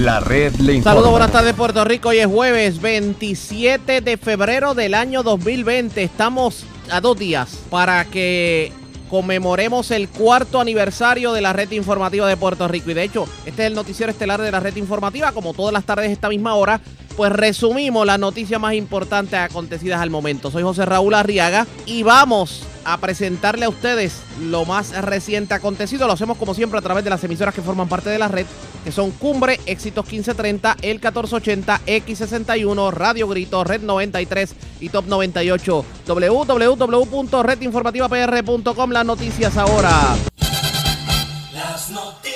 La red le. Saludos, buenas tardes Puerto Rico. Hoy es jueves 27 de febrero del año 2020. Estamos a dos días para que conmemoremos el cuarto aniversario de la red informativa de Puerto Rico. Y de hecho, este es el noticiero estelar de la red informativa, como todas las tardes esta misma hora. Pues resumimos las noticias más importantes acontecidas al momento. Soy José Raúl Arriaga y vamos a presentarle a ustedes lo más reciente acontecido. Lo hacemos como siempre a través de las emisoras que forman parte de la red, que son Cumbre, Éxitos 1530, El 1480, X61, Radio Grito, Red 93 y Top 98. www.redinformativapr.com. Las noticias ahora. Las noticias.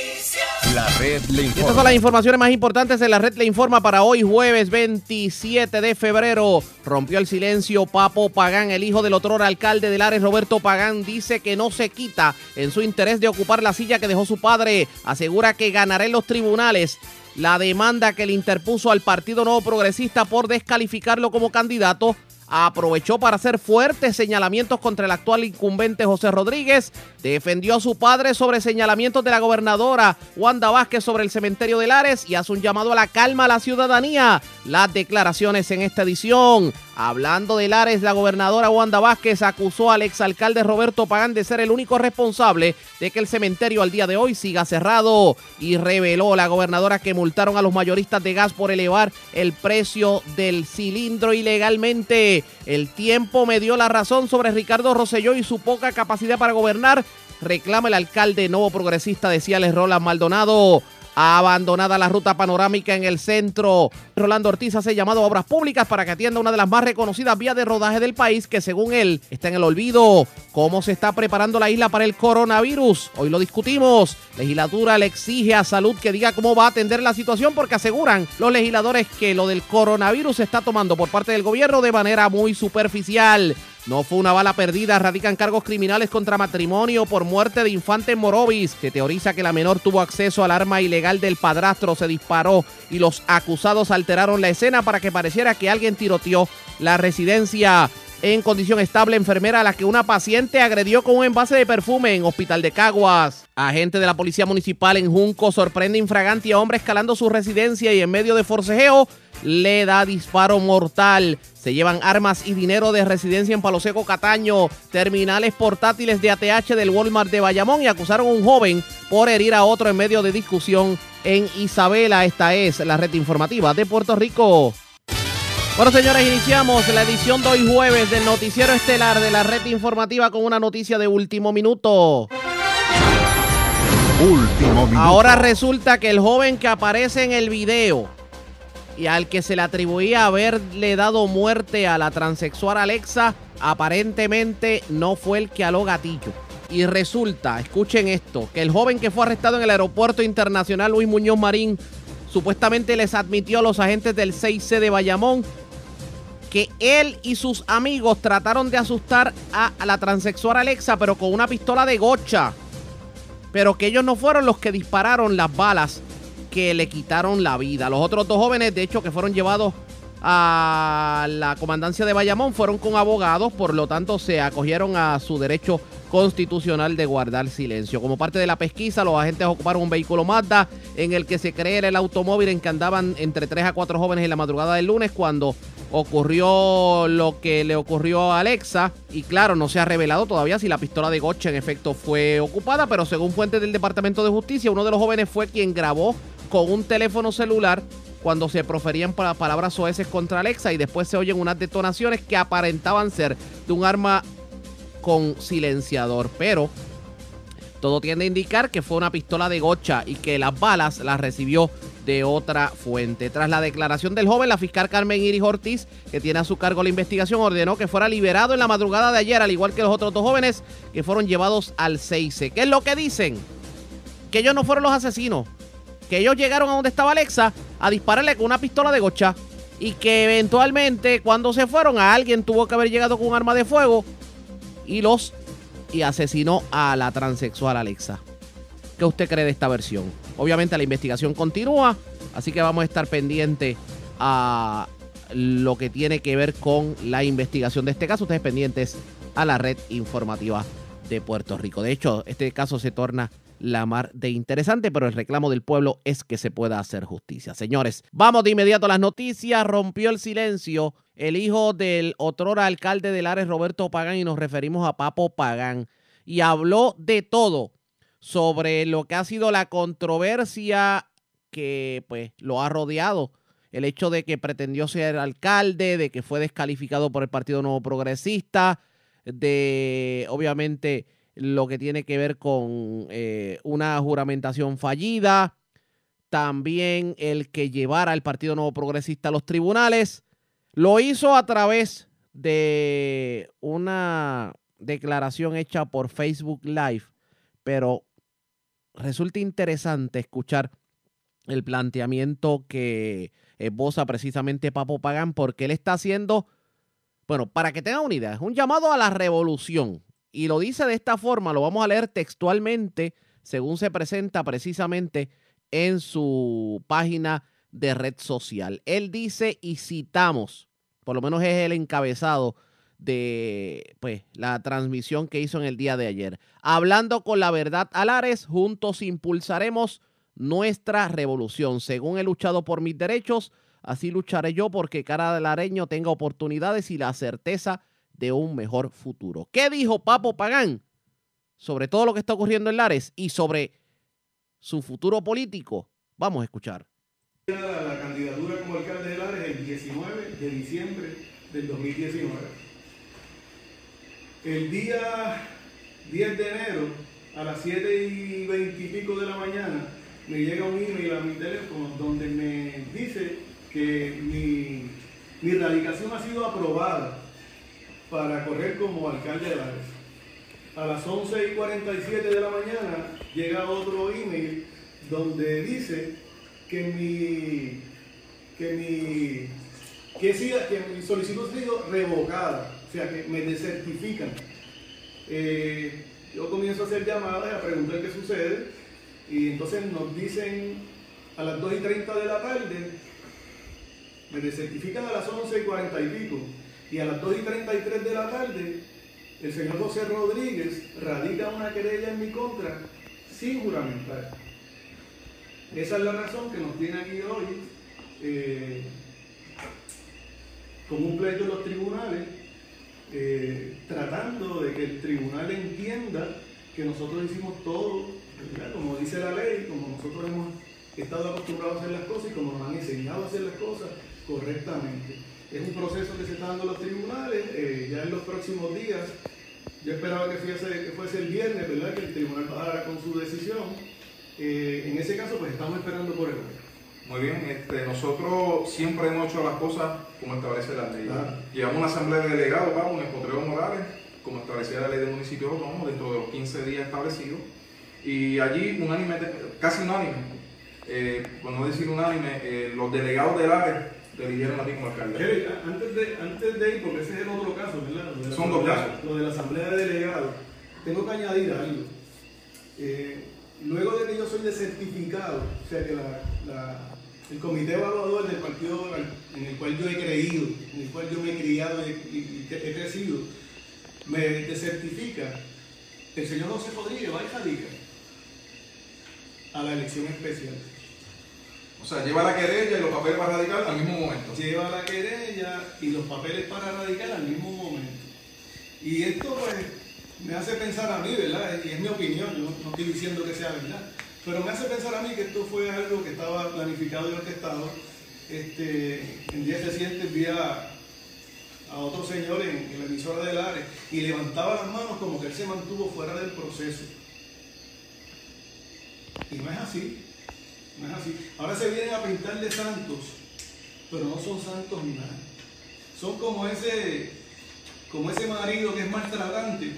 La red le Y estas son las informaciones más importantes en la red le informa para hoy jueves 27 de febrero. Rompió el silencio Papo Pagán, el hijo del otro alcalde de Lares, Roberto Pagán, dice que no se quita en su interés de ocupar la silla que dejó su padre. Asegura que ganará en los tribunales la demanda que le interpuso al Partido Nuevo Progresista por descalificarlo como candidato aprovechó para hacer fuertes señalamientos contra el actual incumbente José Rodríguez, defendió a su padre sobre señalamientos de la gobernadora Wanda Vázquez sobre el cementerio de Lares y hace un llamado a la calma a la ciudadanía. Las declaraciones en esta edición. Hablando de Lares, la gobernadora Wanda Vázquez acusó al exalcalde Roberto Pagán de ser el único responsable de que el cementerio al día de hoy siga cerrado y reveló la gobernadora que multaron a los mayoristas de gas por elevar el precio del cilindro ilegalmente. El tiempo me dio la razón sobre Ricardo Rosselló y su poca capacidad para gobernar. Reclama el alcalde nuevo progresista de Ciales, Roland Maldonado. Abandonada la ruta panorámica en el centro. Rolando Ortiz hace llamado a obras públicas para que atienda una de las más reconocidas vías de rodaje del país que según él está en el olvido. ¿Cómo se está preparando la isla para el coronavirus? Hoy lo discutimos. Legislatura le exige a salud que diga cómo va a atender la situación porque aseguran los legisladores que lo del coronavirus se está tomando por parte del gobierno de manera muy superficial. No fue una bala perdida, radican cargos criminales contra matrimonio por muerte de infante Morovis. Se teoriza que la menor tuvo acceso al arma ilegal del padrastro, se disparó y los acusados alteraron la escena para que pareciera que alguien tiroteó la residencia. En condición estable, enfermera a la que una paciente agredió con un envase de perfume en Hospital de Caguas. Agente de la Policía Municipal en Junco sorprende infragante a hombre escalando su residencia y en medio de forcejeo le da disparo mortal. Se llevan armas y dinero de residencia en Palo Seco, Cataño, terminales portátiles de ATH del Walmart de Bayamón y acusaron a un joven por herir a otro en medio de discusión en Isabela. Esta es la red informativa de Puerto Rico. Bueno, señores, iniciamos la edición de hoy jueves del noticiero estelar de la red informativa con una noticia de último minuto. Último minuto. Ahora resulta que el joven que aparece en el video y al que se le atribuía haberle dado muerte a la transexual Alexa, aparentemente no fue el que aló gatillo. Y resulta, escuchen esto, que el joven que fue arrestado en el aeropuerto internacional Luis Muñoz Marín supuestamente les admitió a los agentes del 6C de Bayamón que él y sus amigos trataron de asustar a, la transexual Alexa, pero con una pistola de gocha. Pero que ellos no fueron los que dispararon las balas que le quitaron la vida. Los otros dos jóvenes, de hecho, que fueron llevados a la comandancia de Bayamón, fueron con abogados, por lo tanto se acogieron a su derecho constitucional de guardar silencio. Como parte de la pesquisa, los agentes ocuparon un vehículo Mazda en el que se cree el automóvil en que andaban entre 3 a 4 jóvenes en la madrugada del lunes cuando ocurrió lo que le ocurrió a Alexa y claro, no se ha revelado todavía si la pistola de Gotcha en efecto fue ocupada, pero según fuentes del Departamento de Justicia, uno de los jóvenes fue quien grabó con un teléfono celular cuando se proferían palabras soeces contra Alexa y después se oyen unas detonaciones que aparentaban ser de un arma con silenciador, pero todo tiende a indicar que fue una pistola de gocha y que las balas las recibió de otra fuente. Tras la declaración del joven, la fiscal Carmen Iris Ortiz, que tiene a su cargo la investigación, ordenó que fuera liberado en la madrugada de ayer, al igual que los otros dos jóvenes que fueron llevados al 6 ¿Qué es lo que dicen? Que ellos no fueron los asesinos, que ellos llegaron a donde estaba Alexa a dispararle con una pistola de gocha y que eventualmente cuando se fueron a alguien tuvo que haber llegado con un arma de fuego y los y asesinó a la transexual Alexa. ¿Qué usted cree de esta versión? Obviamente la investigación continúa, así que vamos a estar pendientes a lo que tiene que ver con la investigación de este caso. Ustedes pendientes a la red informativa de Puerto Rico. De hecho, este caso se torna la mar de interesante, pero el reclamo del pueblo es que se pueda hacer justicia. Señores, vamos de inmediato a las noticias. Rompió el silencio el hijo del otrora alcalde de Lares, Roberto Pagán, y nos referimos a Papo Pagán, y habló de todo sobre lo que ha sido la controversia que pues lo ha rodeado. El hecho de que pretendió ser alcalde, de que fue descalificado por el Partido Nuevo Progresista, de obviamente lo que tiene que ver con eh, una juramentación fallida, también el que llevara al Partido Nuevo Progresista a los tribunales. Lo hizo a través de una declaración hecha por Facebook Live, pero resulta interesante escuchar el planteamiento que esboza precisamente Papo Pagán, porque él está haciendo, bueno, para que tengan una idea, un llamado a la revolución. Y lo dice de esta forma, lo vamos a leer textualmente, según se presenta precisamente en su página de red social. Él dice, y citamos, por lo menos es el encabezado de pues, la transmisión que hizo en el día de ayer. Hablando con la verdad Alares, juntos impulsaremos nuestra revolución. Según he luchado por mis derechos, así lucharé yo porque cada lareño tenga oportunidades y la certeza de un mejor futuro. ¿Qué dijo Papo Pagán sobre todo lo que está ocurriendo en Lares y sobre su futuro político? Vamos a escuchar. La, candidatura como alcalde de Lares el 19 de diciembre del 2019. El día 10 de enero, a las 7 y 20 y pico de la mañana, me llega un email a mi teléfono donde me dice que mi radicación ha sido aprobada para correr como alcalde de Lares. A las 11 y 47 de la mañana llega otro email donde dice que mi, que mi, que, sí, que mi solicitud ha sido revocada, o sea, que me desertifican. Eh, yo comienzo a hacer llamadas a preguntar qué sucede y entonces nos dicen a las 2 y 30 de la tarde, me desertifican a las 11 y 40 y pico y a las 2 y 33 de la tarde el señor José Rodríguez radica una querella en mi contra sin juramentar. Esa es la razón que nos tiene aquí hoy eh, con un pleito en los tribunales, eh, tratando de que el tribunal entienda que nosotros hicimos todo, como dice la ley, como nosotros hemos estado acostumbrados a hacer las cosas y como nos han enseñado a hacer las cosas correctamente. Es un proceso que se está dando en los tribunales, eh, ya en los próximos días. Yo esperaba que fuese, que fuese el viernes, ¿verdad? Que el tribunal pasara con su decisión. Eh, en ese caso, pues estamos esperando por el Muy bien, este, nosotros siempre hemos hecho las cosas como establece la ley. Claro. Llevamos una asamblea de delegados, vamos, en Potrero Morales, como establecía la ley de municipios autónomos, dentro de los 15 días establecidos. Y allí, unánime, casi unánime, eh, por no decir unánime, eh, los delegados del área te eligieron a ti como alcalde. Jerry, antes de, antes de ir, porque ese es el otro caso, ¿verdad? Lo Son dos casos. Lo de la asamblea de delegados. Tengo que añadir algo. Eh, luego de que yo soy desertificado, o sea que la- la- el comité evaluador del partido en el cual yo he creído, en el cual yo me he criado y, y- y he crecido, me desertifica, el señor José Rodríguez va y radica a la elección especial. O sea, lleva la querella y los papeles para radical al mismo momento. lleva la querella y los papeles para radicar al mismo momento. Y esto pues me hace pensar a mí, ¿verdad? Y es mi opinión, yo no estoy diciendo que sea verdad, pero me hace pensar a mí que esto fue algo que estaba planificado y orquestado. Este, en días recientes vi a, otro señor en, en la emisora de Lares y levantaba las manos como que él se mantuvo fuera del proceso. Y no es así. Ahora se vienen a pintar de santos, pero no son santos ni nada. Son como ese, como ese marido que es maltratante,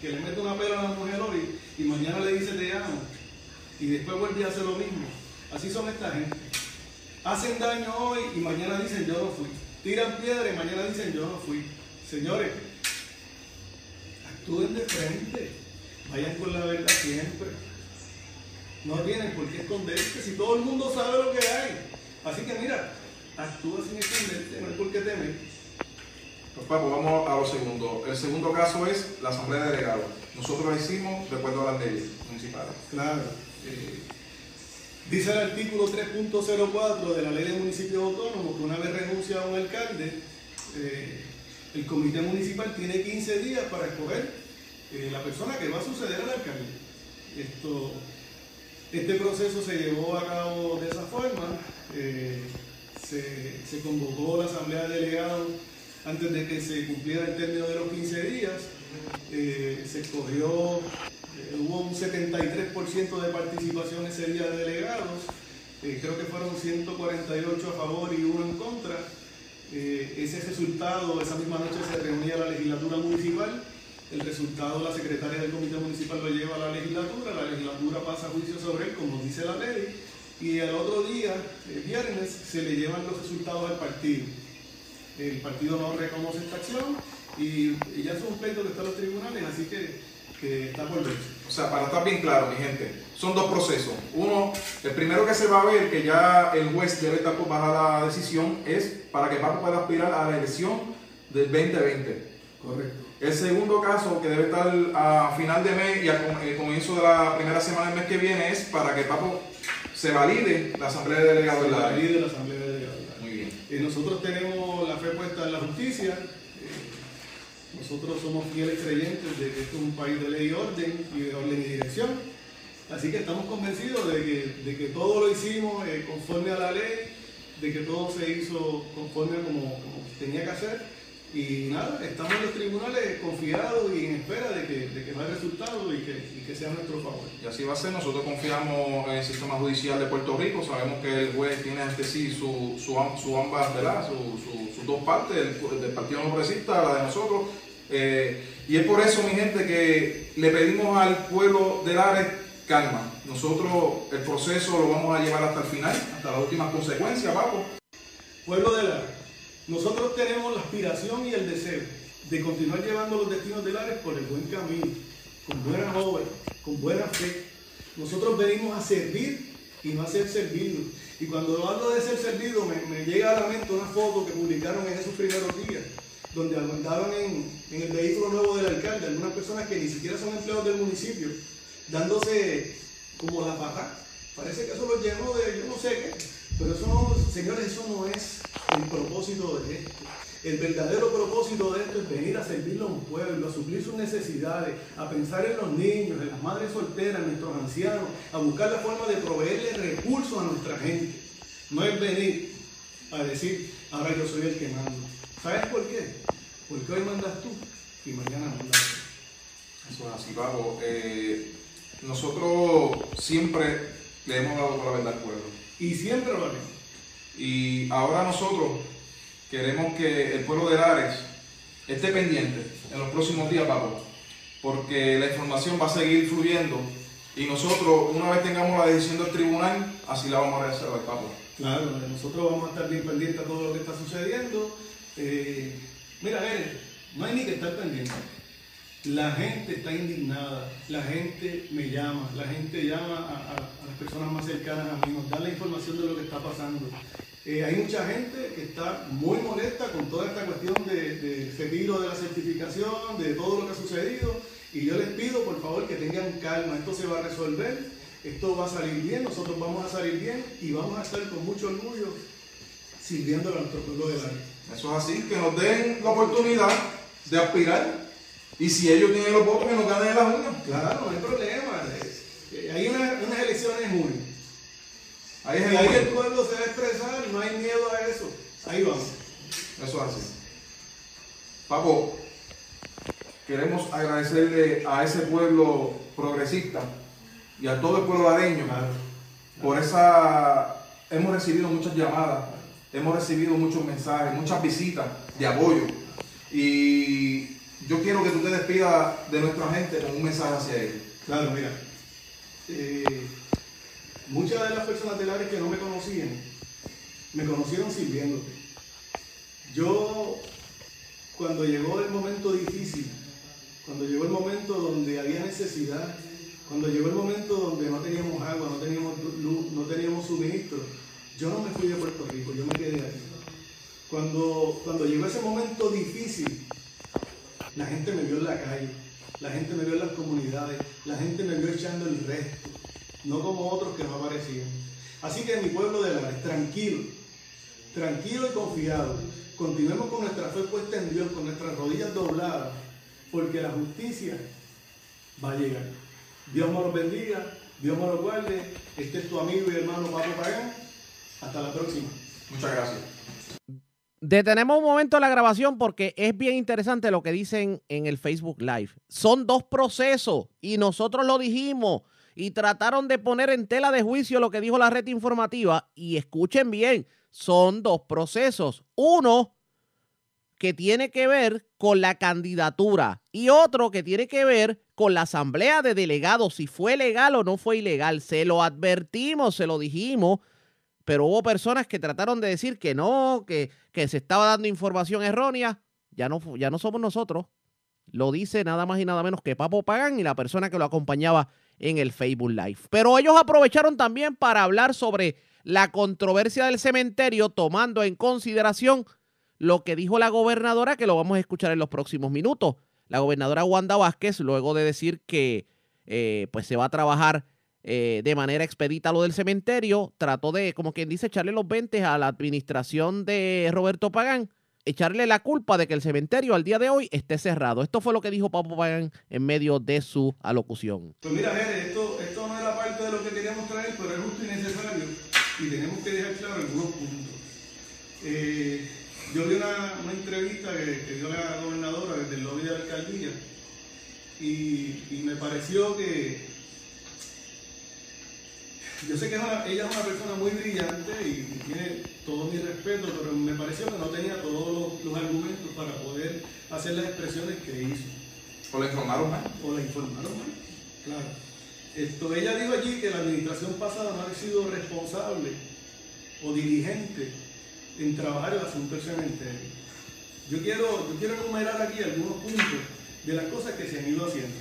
que le mete una pela a la mujer hoy y mañana le dice te amo. Y después vuelve a hacer lo mismo. Así son esta gente. Hacen daño hoy y mañana dicen yo no fui. Tiran piedra y mañana dicen yo no fui. Señores, actúen de frente. Vayan con la verdad siempre. No tienen por qué esconderse si todo el mundo sabe lo que hay. Así que mira, actúa sin esconderte, no hay por qué temer. Pues Papo, vamos a lo segundo. El segundo caso es la asamblea de delegados. nosotros la hicimos de acuerdo a las leyes municipales. Claro. eh, dice el artículo 3.04 de la ley de municipios autónomos que una vez renuncia a un alcalde, eh, el comité municipal tiene 15 días para escoger eh, la persona que va a suceder al alcalde. Esto, este proceso se llevó a cabo de esa forma. eh, se, convocó la asamblea de delegados antes de que se cumpliera el término de los 15 días. Eh, se escogió, eh, hubo un 73% de participación ese día de delegados. Creo que fueron 148 a favor y uno en contra. Ese resultado, esa misma noche se reunía la legislatura municipal. El resultado la secretaria del comité municipal lo lleva a la legislatura, la legislatura pasa a juicio sobre él, como dice la ley, y el otro día, el viernes, se le llevan los resultados al partido. El partido no reconoce esta acción y, y ya es un pleito que está en los tribunales, así que, que está por ver. O sea, para estar bien claro, mi gente, son dos procesos. Uno, el primero que se va a ver, que ya el juez debe estar por bajar la decisión, es para que Papo pueda aspirar a la elección del 2020. Correcto. El segundo caso, que debe estar a final de mes y al el comienzo de la primera semana del mes que viene, es para que Papo se valide la asamblea de delegados de la la Asamblea de Delegados. Muy bien. Eh, nosotros tenemos la fe puesta en la justicia. eh, nosotros somos fieles creyentes de que esto es un país de ley y orden y de orden y dirección. Así que estamos convencidos de que, de que todo lo hicimos eh, conforme a la ley, de que todo se hizo conforme como, como tenía que hacer. Y nada, estamos en los tribunales confiados y en espera de que, de que no haya resultado y que, y que sea a nuestro favor. Y así va a ser. Nosotros confiamos en el sistema judicial de Puerto Rico. Sabemos que el juez tiene ante sí su, su, su ambas, ¿verdad? Su- su- sus dos partes, el, del Partido No Progresista, la de nosotros. Eh, y es por eso, mi gente, que le pedimos al pueblo de Lares calma. Nosotros el proceso lo vamos a llevar hasta el final, hasta las últimas consecuencias, Papo. Pueblo de Lares, nosotros tenemos la aspiración y el deseo de continuar llevando los destinos de Lares por el buen camino, con buena obra, con buena fe. Nosotros venimos a servir y no a ser servidos. Y cuando hablo de ser servido, me, llega a la mente una foto que publicaron en esos primeros días, donde andaban en, el vehículo nuevo del alcalde, algunas personas que ni siquiera son empleados del municipio, dándose como la. Parece que eso los llenó de yo no sé qué. Pero eso señores, eso no es el propósito de esto. El verdadero propósito de esto es venir a servirle a un pueblo, a suplir sus necesidades, a pensar en los niños, en las madres solteras, en nuestros ancianos, a buscar la forma de proveerle recursos a nuestra gente. No es venir a decir, ahora yo soy el que mando. ¿Sabes por qué? Porque hoy mandas tú y mañana mandas tú. Eso es así, Papo. Eh, nosotros siempre le hemos dado la verdad al pueblo. Y siempre lo haremos. Y ahora nosotros queremos que el pueblo de Lares esté pendiente en los próximos días, Papo, porque la información va a seguir fluyendo y nosotros, una vez tengamos la decisión del tribunal, así la vamos a al Papo. Claro, nosotros vamos a estar bien pendientes a todo lo que está sucediendo. Eh, mira, Eren, no hay ni que estar pendiente. La gente está indignada, la gente me llama, la gente llama a, las personas más cercanas a mí, nos da la información de lo que está pasando. Eh, hay mucha gente que está muy molesta con toda esta cuestión de, de retiro de la certificación, de todo lo que ha sucedido, y yo les pido por favor que tengan calma, esto se va a resolver, esto va a salir bien, nosotros vamos a salir bien y vamos a estar con mucho orgullo sirviendo a nuestro pueblo de la Eso es así, que nos den la oportunidad de aspirar y si ellos tienen los votos, que nos ganen las urnas. Claro, no hay problema. Eh, Hay una- unas elecciones en junio. Ahí es el ahí el pueblo se va a expresar, no hay miedo a eso. Ahí vamos. Eso es así. Papo, queremos agradecerle a ese pueblo progresista y a todo el pueblo lareño por esa... Hemos recibido muchas llamadas, hemos recibido muchos mensajes, muchas visitas de apoyo y yo quiero que tú te despidas de nuestra gente con un mensaje hacia ellos. Claro, mira. eh, muchas de las personas del área que no me conocían, me conocieron sirviéndote. Yo, cuando llegó el momento difícil, cuando llegó el momento donde había necesidad, cuando llegó el momento donde no teníamos agua, no teníamos luz, no teníamos suministro, yo no me fui de Puerto Rico, yo me quedé aquí. Cuando, cuando llegó ese momento difícil, la gente me vio en la calle. la gente me vio en las comunidades, la gente me vio echando el resto, no como otros que no aparecían. Así que mi pueblo de Lares, tranquilo, tranquilo y confiado, continuemos con nuestra fe puesta en Dios, con nuestras rodillas dobladas, porque la justicia va a llegar. Dios me los bendiga, Dios me los guarde. Este es tu amigo y hermano Papo Pagán. Hasta la próxima. Muchas gracias. Detenemos un momento la grabación porque es bien interesante lo que dicen en el Facebook Live. Son dos procesos y nosotros lo dijimos y trataron de poner en tela de juicio lo que dijo la red informativa y escuchen bien, son dos procesos. Uno que tiene que ver con la candidatura y otro que tiene que ver con la asamblea de delegados, si fue legal o no fue ilegal. Se lo advertimos, se lo dijimos pero hubo personas que trataron de decir que no, que, que se estaba dando información errónea. Ya no, ya no somos nosotros. Lo dice nada más y nada menos que Papo Pagan y la persona que lo acompañaba en el Facebook Live. Pero ellos aprovecharon también para hablar sobre la controversia del cementerio, tomando en consideración lo que dijo la gobernadora, que lo vamos a escuchar en los próximos minutos. La gobernadora Wanda Vázquez, luego de decir que eh, pues se va a trabajar eh, de manera expedita lo del cementerio, trató de, como quien dice, echarle los 20 a la administración de Roberto Pagán, echarle la culpa de que el cementerio al día de hoy esté cerrado. Esto fue lo que dijo Papo Pagán en medio de su alocución. Pues mira, Jerez, esto, esto no era parte de lo que queríamos traer, pero es justo y necesario y tenemos que dejar claro algunos puntos. Eh, yo vi una, una entrevista que, que, dio la gobernadora desde el lobby de la alcaldía y, y me pareció que yo sé que es una, ella es una persona muy brillante y, tiene todo mi respeto, pero me pareció que no tenía todos los, los, argumentos para poder hacer las expresiones que hizo. ¿O la informaron mal? O la informaron mal, claro. Esto, ella dijo allí que la administración pasada no ha sido responsable o diligente en trabajar el asunto del cementerio. Yo quiero, yo quiero enumerar aquí algunos puntos de las cosas que se han ido haciendo.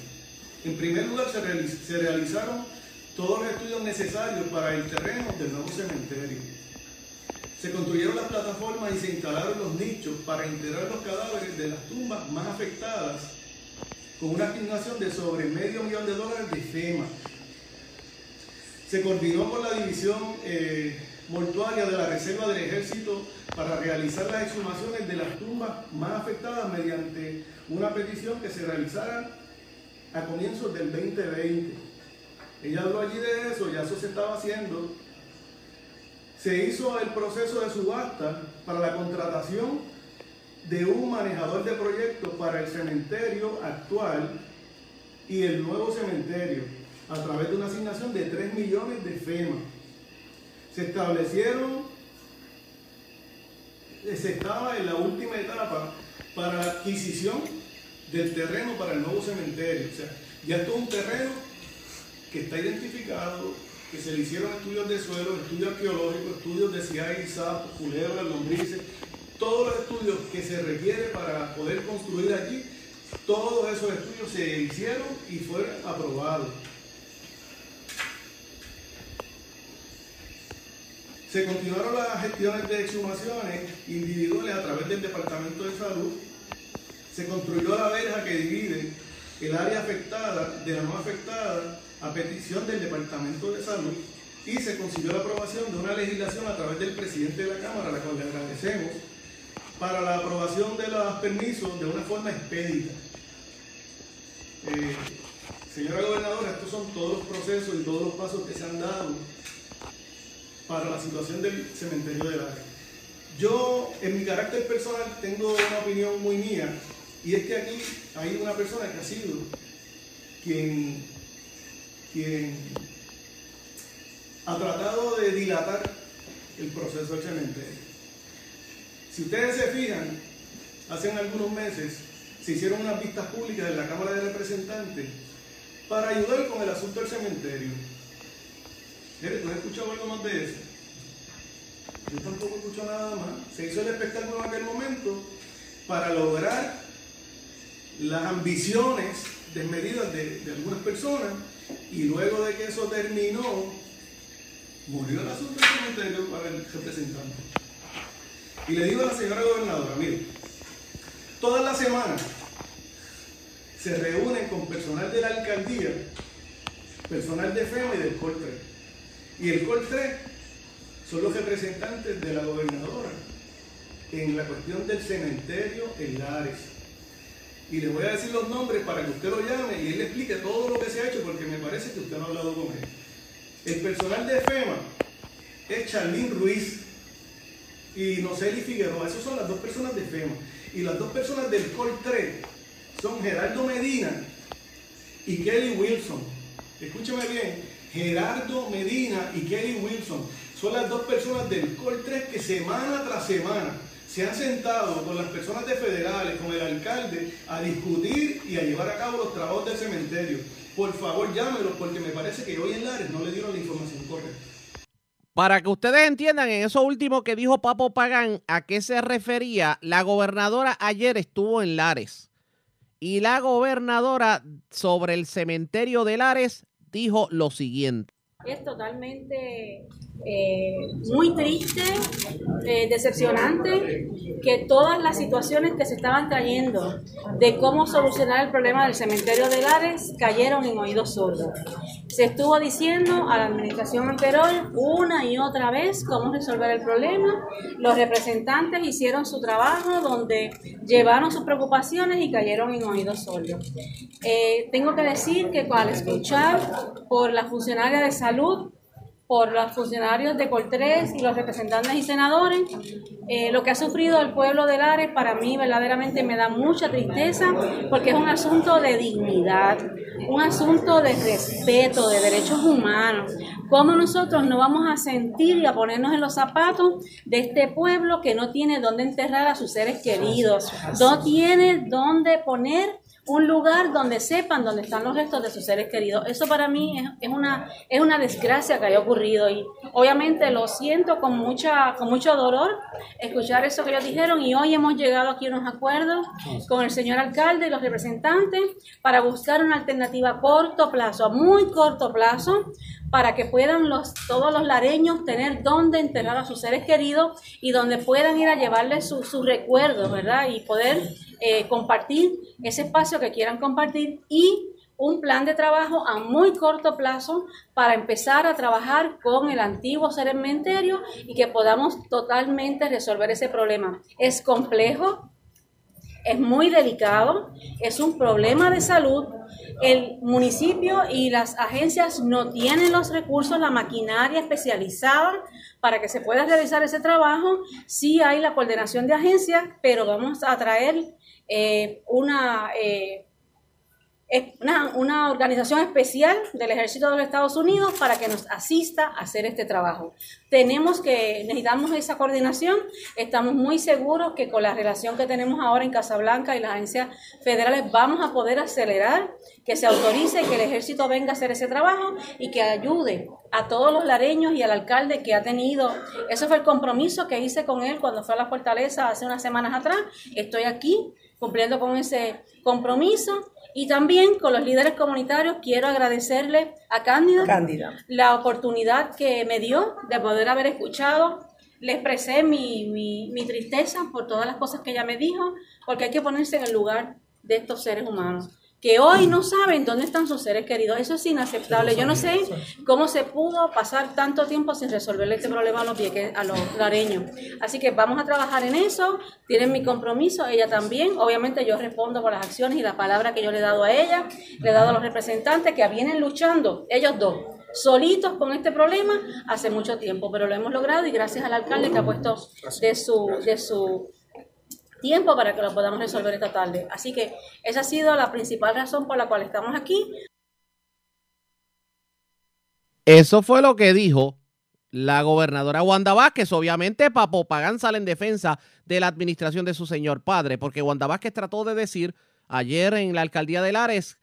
En primer lugar, se, realiz, se realizaron todos los estudios necesarios para el terreno del nuevo cementerio. Se construyeron las plataformas y se instalaron los nichos para integrar los cadáveres de las tumbas más afectadas con una asignación de sobre medio millón de dólares de FEMA. Se coordinó con la división eh, mortuaria de la Reserva del Ejército para realizar las exhumaciones de las tumbas más afectadas mediante una petición que se realizara a comienzos del 2020. Ella habló allí de eso, ya eso se estaba haciendo. Se hizo el proceso de subasta para la contratación de un manejador de proyectos para el cementerio actual y el nuevo cementerio a través de una asignación de 3 millones de FEMA. Se establecieron, se estaba en la última etapa para la adquisición del terreno para el nuevo cementerio. O sea, ya esto es un terreno que está identificado, que se le hicieron estudios de suelo, estudios arqueológicos, estudios de si hay sapos, culebras, lombrices, todos los estudios que se requiere para poder construir allí, todos esos estudios se hicieron y fueron aprobados. Se continuaron las gestiones de exhumaciones individuales a través del Departamento de Salud. Se construyó la verja que divide el área afectada de la no afectada a petición del Departamento de Salud y se consiguió la aprobación de una legislación a través del presidente de la Cámara, a la cual le agradecemos, para la aprobación de los permisos de una forma expedita. Eh, señora gobernadora, estos son todos los procesos y todos los pasos que se han dado para la situación del cementerio del área. Yo, en mi carácter personal, tengo una opinión muy mía, y es que aquí hay una persona que ha sido quien quien ha tratado de dilatar el proceso del cementerio. Si ustedes se fijan, hace algunos meses se hicieron unas vistas públicas en la Cámara de Representantes para ayudar con el asunto del cementerio. ¿Tú has escuchado algo más de eso? Yo tampoco escucho nada más. Se hizo el espectáculo en aquel momento para lograr las ambiciones desmedidas de, de algunas personas y luego de que eso terminó, murió el asunto del representante. Y le digo a la señora gobernadora, mire, todas las semanas se se reúnen con personal de la alcaldía, personal de FEMA y del COL 3. Y el COL 3 son los representantes de la gobernadora en la cuestión del cementerio en Lares. Y le voy a decir los nombres para que usted lo llame y él le explique todo lo que se ha hecho porque me parece que usted no ha hablado con él. El personal de FEMA es Charlín Ruiz y Noceli Figueroa. Esas son las dos personas de FEMA. Y las dos personas del COL 3 son Gerardo Medina y Kelly Wilson. Escúcheme bien, Gerardo Medina y Kelly Wilson son las dos personas del COL 3 que semana tras semana se han sentado con las personas de federales, con el alcalde, a discutir y a llevar a cabo los trabajos del cementerio. Por favor, llámelos porque me parece que hoy en Lares no le dieron la información correcta. Para que ustedes entiendan en eso último que dijo Papo Pagán, a qué se refería, la gobernadora ayer estuvo en Lares. Y la gobernadora sobre el cementerio de Lares dijo lo siguiente. Es totalmente eh, muy triste, eh, decepcionante que todas las situaciones que se estaban trayendo de cómo solucionar el problema del cementerio de Lares cayeron en oídos sordos. Se estuvo diciendo a la administración anterior una y otra vez cómo resolver el problema. Los representantes hicieron su trabajo donde llevaron sus preocupaciones y cayeron en oídos sordos. Eh, tengo que decir que al escuchar por la funcionaria de salud por los funcionarios de Coltrés y los representantes y senadores. Eh, lo que ha sufrido el pueblo de Lares para mí verdaderamente me da mucha tristeza porque es un asunto de dignidad, un asunto de respeto, de derechos humanos. ¿Cómo nosotros no vamos a sentir y a ponernos en los zapatos de este pueblo que no tiene dónde enterrar a sus seres queridos, no tiene dónde poner un lugar donde sepan dónde están los restos de sus seres queridos. Eso para mí es, una, es una desgracia que haya ocurrido y obviamente lo siento con, mucha, con mucho dolor escuchar eso que ellos dijeron y hoy hemos llegado aquí a unos acuerdos con el señor alcalde y los representantes para buscar una alternativa a corto plazo, a muy corto plazo, para que puedan los, todos los lareños tener dónde enterrar a sus seres queridos y donde puedan ir a llevarles sus recuerdos, ¿verdad? Y poder eh, compartir ese espacio que quieran compartir y un plan de trabajo a muy corto plazo para empezar a trabajar con el antiguo cementerio y que podamos totalmente resolver ese problema. Es complejo, es muy delicado, es un problema de salud. El municipio y las agencias no tienen los recursos, la maquinaria especializada para que se pueda realizar ese trabajo. Sí hay la coordinación de agencias, pero vamos a traer eh, una, eh, una, una, organización especial del Ejército de los Estados Unidos para que nos asista a hacer este trabajo. Tenemos que, necesitamos esa coordinación, estamos muy seguros que con la relación que tenemos ahora en Casablanca y las agencias federales vamos a poder acelerar que se autorice que el ejército venga a hacer ese trabajo y que ayude a todos los lareños y al alcalde que ha tenido. Ese fue el compromiso que hice con él cuando fue a la fortaleza hace unas semanas atrás. Estoy aquí cumpliendo con ese compromiso. Y también con los líderes comunitarios quiero agradecerle a Cándida, la oportunidad que me dio de poder haber escuchado. Le expresé mi, mi, mi tristeza por todas las cosas que ella me dijo, porque hay que ponerse en el lugar de estos seres humanos que hoy no saben dónde están sus seres queridos. Eso es inaceptable. Yo no sé cómo se pudo pasar tanto tiempo sin resolverle este problema a los, a los lareños. Así que vamos a trabajar en eso. Tienen mi compromiso, ella también. Obviamente yo respondo por las acciones y la palabra que yo le he dado a ella, le he dado a los representantes que vienen luchando, ellos dos solitos con este problema hace mucho tiempo, pero lo hemos logrado y gracias al alcalde que ha puesto de su, de su tiempo para que lo podamos resolver esta tarde. Así que esa ha sido la principal razón por la cual estamos aquí. Eso fue lo que dijo la gobernadora Wanda Vázquez. Obviamente, Papo Pagán sale en defensa de la administración de su señor padre, porque Wanda Vázquez trató de decir ayer en la alcaldía de Lares,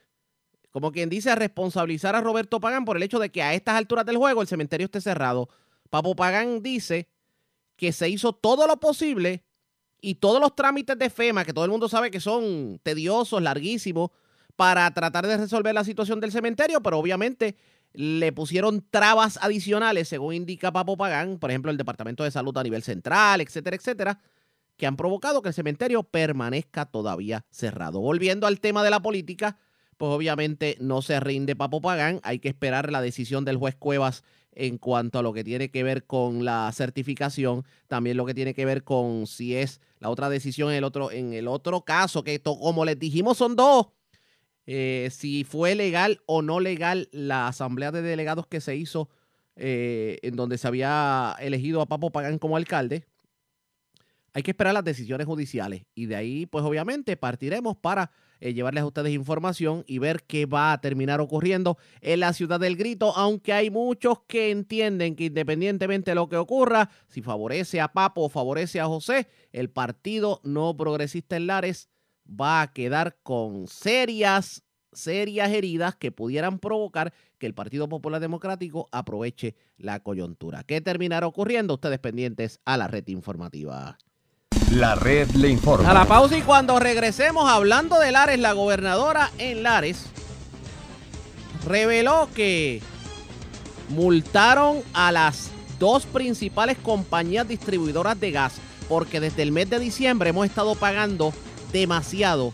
como quien dice, responsabilizar a Roberto Pagán por el hecho de que a estas alturas del juego el cementerio esté cerrado. Papo Pagán dice que se hizo todo lo posible y todos los trámites de FEMA, que todo el mundo sabe que son tediosos, larguísimos, para tratar de resolver la situación del cementerio, pero obviamente le pusieron trabas adicionales, según indica Papo Pagán, por ejemplo, el Departamento de Salud a nivel central, etcétera, etcétera, que han provocado que el cementerio permanezca todavía cerrado. Volviendo al tema de la política, pues obviamente no se rinde Papo Pagán, hay que esperar la decisión del juez Cuevas en cuanto a lo que tiene que ver con la certificación, también lo que tiene que ver con si es la otra decisión en el otro, en el otro caso, que como les dijimos son dos, eh, si fue legal o no legal la asamblea de delegados que se hizo eh, en donde se había elegido a Papo Pagán como alcalde. Hay que esperar las decisiones judiciales y de ahí, pues obviamente, partiremos para eh, llevarles a ustedes información y ver qué va a terminar ocurriendo en la ciudad del grito, aunque hay muchos que entienden que independientemente de lo que ocurra, si favorece a Papo o favorece a José, el partido no progresista en Lares va a quedar con serias, serias heridas que pudieran provocar que el Partido Popular Democrático aproveche la coyuntura. ¿Qué terminará ocurriendo? Ustedes pendientes a la red informativa. La red le informa. A la pausa y cuando regresemos hablando de Lares, la gobernadora en Lares reveló que multaron a las dos principales compañías distribuidoras de gas porque desde el mes de diciembre hemos estado pagando demasiado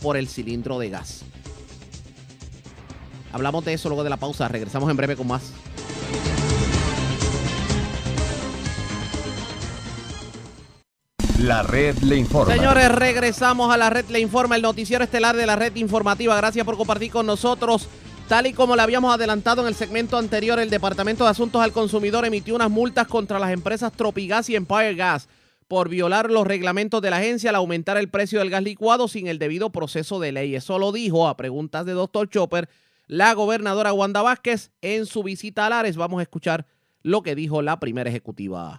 por el cilindro de gas. Hablamos de eso luego de la pausa. Regresamos en breve con más. La red le informa. Señores, regresamos a la red le informa, el noticiero estelar de la red informativa. Gracias por compartir con nosotros. Tal y como le habíamos adelantado en el segmento anterior, el Departamento de Asuntos al Consumidor emitió unas multas contra las empresas Tropigas y Empire Gas por violar los reglamentos de la agencia al aumentar el precio del gas licuado sin el debido proceso de ley. Eso lo dijo a preguntas de Dr. Chopper la gobernadora Wanda Vázquez en su visita a Lares. Vamos a escuchar lo que dijo la primera ejecutiva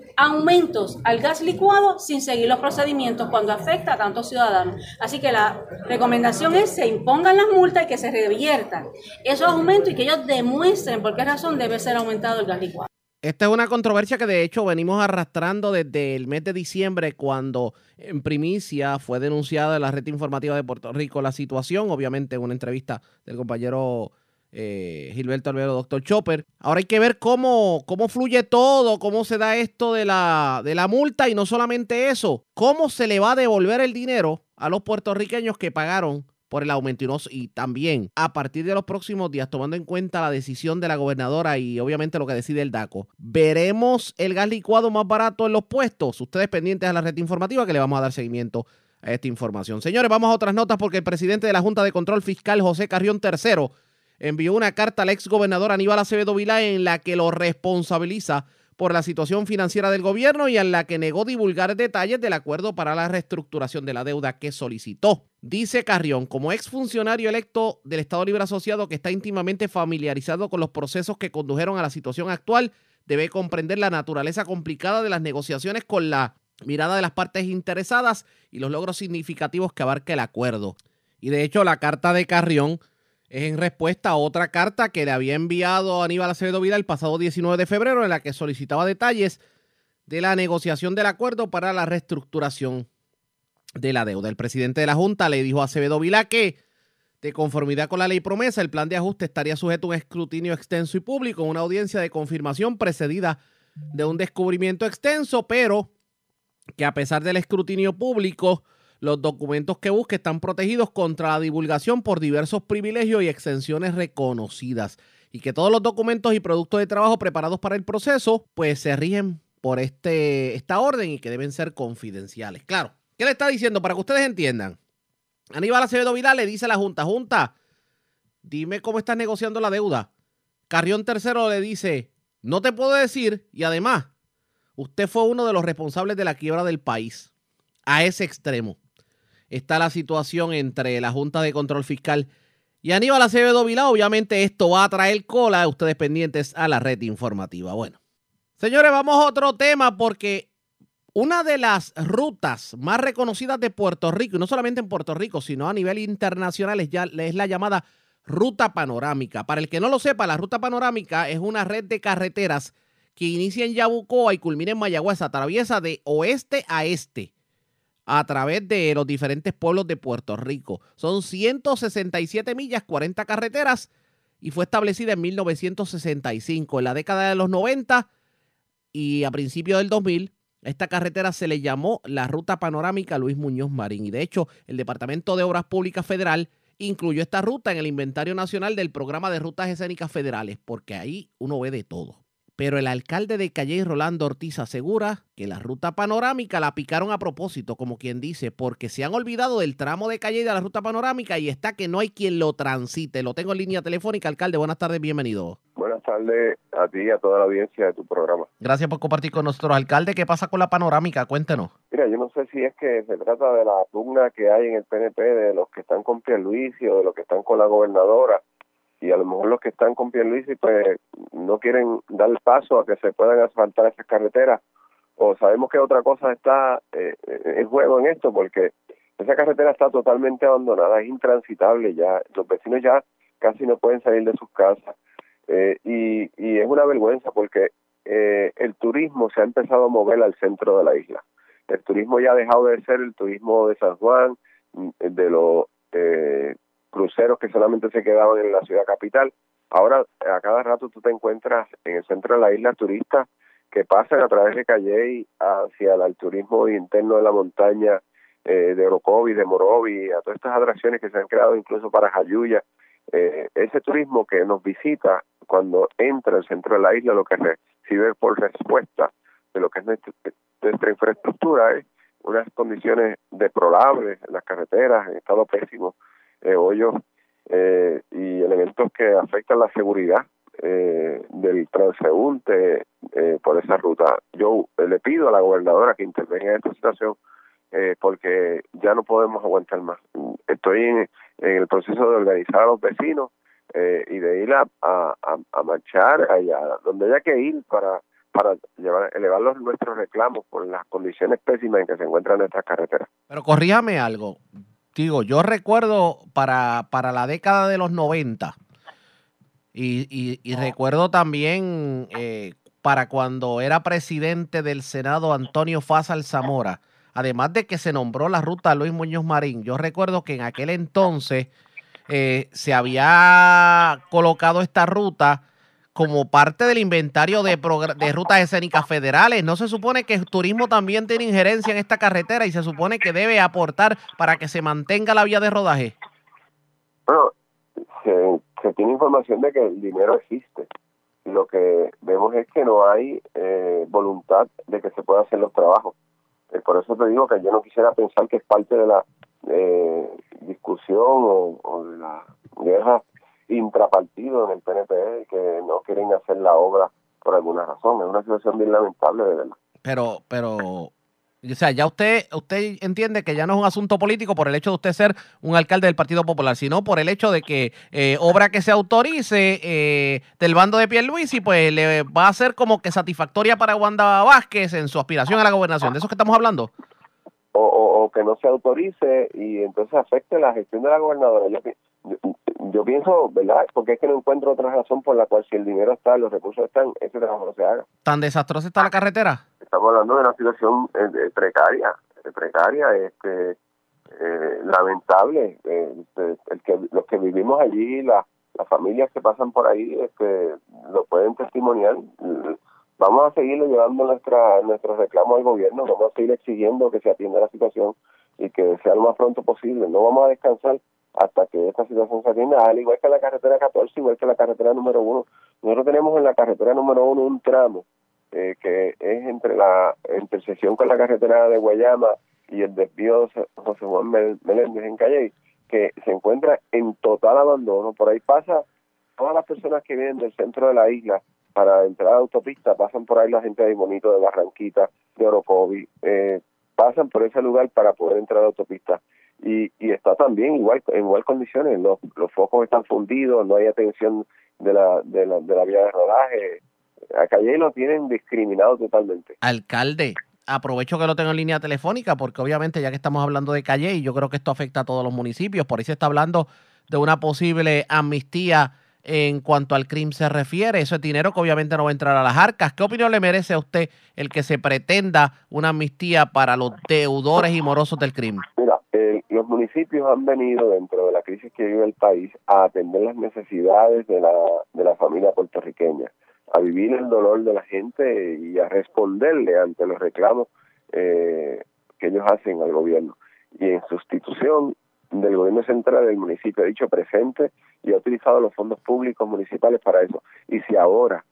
aumentos al gas licuado sin seguir los procedimientos cuando afecta a tantos ciudadanos. Así que la recomendación es que se impongan las multas y que se reviertan esos aumentos y que ellos demuestren por qué razón debe ser aumentado el gas licuado. Esta es una controversia que de hecho venimos arrastrando desde el mes de diciembre cuando en primicia fue denunciada en la red informativa de Puerto Rico la situación, obviamente en una entrevista del compañero eh, Gilberto Alvero, doctor Chopper. Ahora hay que ver cómo, cómo fluye todo, cómo se da esto de la, de la multa y no solamente eso, cómo se le va a devolver el dinero a los puertorriqueños que pagaron por el aumento y, también a partir de los próximos días, tomando en cuenta la decisión de la gobernadora y obviamente lo que decide el DACO, veremos el gas licuado más barato en los puestos. Ustedes pendientes a la red informativa que le vamos a dar seguimiento a esta información. Señores, vamos a otras notas porque el presidente de la Junta de Control Fiscal, José Carrión III, envió una carta al ex gobernador Aníbal Acevedo Vilá en la que lo responsabiliza por la situación financiera del gobierno y en la que negó divulgar detalles del acuerdo para la reestructuración de la deuda que solicitó. Dice Carrión, como exfuncionario electo del Estado Libre Asociado que está íntimamente familiarizado con los procesos que condujeron a la situación actual, debe comprender la naturaleza complicada de las negociaciones con la mirada de las partes interesadas y los logros significativos que abarca el acuerdo. Y de hecho la carta de Carrión es en respuesta a otra carta que le había enviado Aníbal Acevedo Vida el pasado 19 de febrero en la que solicitaba detalles de la negociación del acuerdo para la reestructuración de la deuda. El presidente de la Junta le dijo a Acevedo Vila que, de conformidad con la ley promesa, el plan de ajuste estaría sujeto a un escrutinio extenso y público, una audiencia de confirmación precedida de un descubrimiento extenso, pero que a pesar del escrutinio público, Los documentos que busque están protegidos contra la divulgación por diversos privilegios y extensiones reconocidas. Y que todos los documentos y productos de trabajo preparados para el proceso, pues se rigen por este, esta orden y que deben ser confidenciales. Claro, ¿qué le está diciendo para que ustedes entiendan? Aníbal Acevedo Vidal le dice a la Junta, Junta, dime cómo estás negociando la deuda. Carrión Tercero le dice, no te puedo decir y además, usted fue uno de los responsables de la quiebra del país. A ese extremo está la situación entre la Junta de Control Fiscal y Aníbal Acevedo Vilá. Obviamente esto va a traer cola a ustedes pendientes a la red informativa. Bueno, señores, vamos a otro tema porque una de las rutas más reconocidas de Puerto Rico, y no solamente en Puerto Rico, sino a nivel internacional, es, ya, es la llamada Ruta Panorámica. Para el que no lo sepa, la Ruta Panorámica es una red de carreteras que inicia en Yabucoa y culmina en Mayagüez, atraviesa de oeste a este a través de los diferentes pueblos de Puerto Rico. Son 167 millas, 40 carreteras y fue establecida en 1965. En la década de los 90 y a principios del 2000, esta carretera se le llamó la Ruta Panorámica Luis Muñoz Marín. Y de hecho, el Departamento de Obras Públicas Federal incluyó esta ruta en el inventario nacional del programa de rutas escénicas federales, porque ahí uno ve de todo. Pero el alcalde de Calle, Rolando Ortiz, asegura que la ruta panorámica la picaron a propósito, como quien dice, porque se han olvidado del tramo de Calle de la ruta panorámica y está que no hay quien lo transite. Lo tengo en línea telefónica, alcalde. Buenas tardes, bienvenido. Buenas tardes a ti y a toda la audiencia de tu programa. Gracias por compartir con nosotros, alcalde. ¿Qué pasa con la panorámica? Cuéntenos. Mira, yo no sé si es que se trata de la pugna que hay en el PNP de los que están con Pierluisi o de los que están con la gobernadora y a lo mejor los que están con Pierluisi pues no quieren dar paso a que se puedan asfaltar esas carreteras. O sabemos que otra cosa está eh, en juego en esto porque esa carretera está totalmente abandonada, es intransitable ya, los vecinos ya casi no pueden salir de sus casas. Eh, y, y es una vergüenza porque eh, el turismo se ha empezado a mover al centro de la isla. El turismo ya ha dejado de ser el turismo de San Juan, de los eh, cruceros que solamente se quedaban en la ciudad capital. Ahora, a cada rato tú te encuentras en el centro de la isla turistas que pasan a través de Calley hacia el turismo interno de la montaña eh, de Orocovi, de Morovi, a todas estas atracciones que se han creado incluso para Jayuya. Eh, ese turismo que nos visita cuando entra al centro de la isla, lo que recibe por respuesta de lo que es nuestra, infraestructura es unas condiciones deplorables en las carreteras, en estado pésimo, eh, hoyos eh, y elementos que afectan la seguridad eh, del transeúnte eh, por esa ruta. Yo le pido a la gobernadora que intervenga en esta situación eh, porque ya no podemos aguantar más. Estoy en, el proceso de organizar a los vecinos eh, y de ir a, a, a marchar allá donde haya que ir para para llevar, elevar nuestros reclamos por las condiciones pésimas en que se encuentran nuestras carreteras. Pero corríjame algo. Digo, yo recuerdo para, para la década de los 90 y, y, y recuerdo también eh, para cuando era presidente del Senado Antonio Fazal Zamora, además de que se nombró la ruta Luis Muñoz Marín, yo recuerdo que en aquel entonces eh, se había colocado esta ruta como parte del inventario de, de, rutas escénicas federales. ¿No se supone que el turismo también tiene injerencia en esta carretera y se supone que debe aportar para que se mantenga la vía de rodaje? Bueno, se, tiene información de que el dinero existe. Lo que vemos es que no hay eh, voluntad de que se puedan hacer los trabajos. Eh, por eso te digo que yo no quisiera pensar que es parte de la eh, discusión o, o de la guerra intrapartido en el PNP que no quieren hacer la obra por alguna razón. Es una situación bien lamentable, de verdad. Pero, pero, o sea, ya usted, usted entiende que ya no es un asunto político por el hecho de usted ser un alcalde del Partido Popular, sino por el hecho de que eh, obra que se autorice eh, del bando de Pierluisi, pues le va a ser como que satisfactoria para Wanda Vázquez en su aspiración a la gobernación. ¿De eso que estamos hablando? O, o, o que no se autorice y entonces afecte la gestión de la gobernadora. Yo, yo, yo pienso, ¿verdad? Porque es que no encuentro otra razón por la cual si el dinero está, los recursos están, ese trabajo no se haga. ¿Tan desastrosa está la carretera? Estamos hablando de una situación eh, precaria, eh, precaria, este, eh, lamentable. Eh, el que los que vivimos allí, la, las familias que pasan por ahí, este, lo pueden testimoniar. Vamos a seguirle llevando nuestra nuestros reclamos al gobierno, vamos a seguir exigiendo que se atienda la situación y que sea lo más pronto posible. No vamos a descansar hasta que esta situación se atienda, al igual que la carretera 14, igual que la carretera número 1. Nosotros tenemos en la carretera número 1 un tramo eh, que es entre la intersección con la carretera de Guayama y el desvío de José Juan Meléndez en Calle, que se encuentra en total abandono. Por ahí pasa todas las personas que vienen del centro de la isla para entrar a la autopista, pasan por ahí la gente de Bonito, de Barranquita, de Orocovi, eh, pasan por ese lugar para poder entrar a la autopista. Y, y está también igual en igual condiciones, los, los focos están fundidos, no hay atención de la, de la, de la vía de rodaje. A Calle lo tienen discriminado totalmente. Alcalde, aprovecho que lo tengo en línea telefónica porque obviamente ya que estamos hablando de Calle, y yo creo que esto afecta a todos los municipios, por ahí se está hablando de una posible amnistía en cuanto al crimen se refiere. Eso es dinero que obviamente no va a entrar a las arcas. ¿Qué opinión le merece a usted el que se pretenda una amnistía para los deudores y morosos del crimen? Mira, eh, los municipios han venido dentro de la crisis que vive el país a atender las necesidades de la, de la familia puertorriqueña, a vivir el dolor de la gente y a responderle ante los reclamos eh, que ellos hacen al gobierno. Y en sustitución del gobierno central del municipio ha dicho presente y ha utilizado los fondos públicos municipales para eso. Y si ahora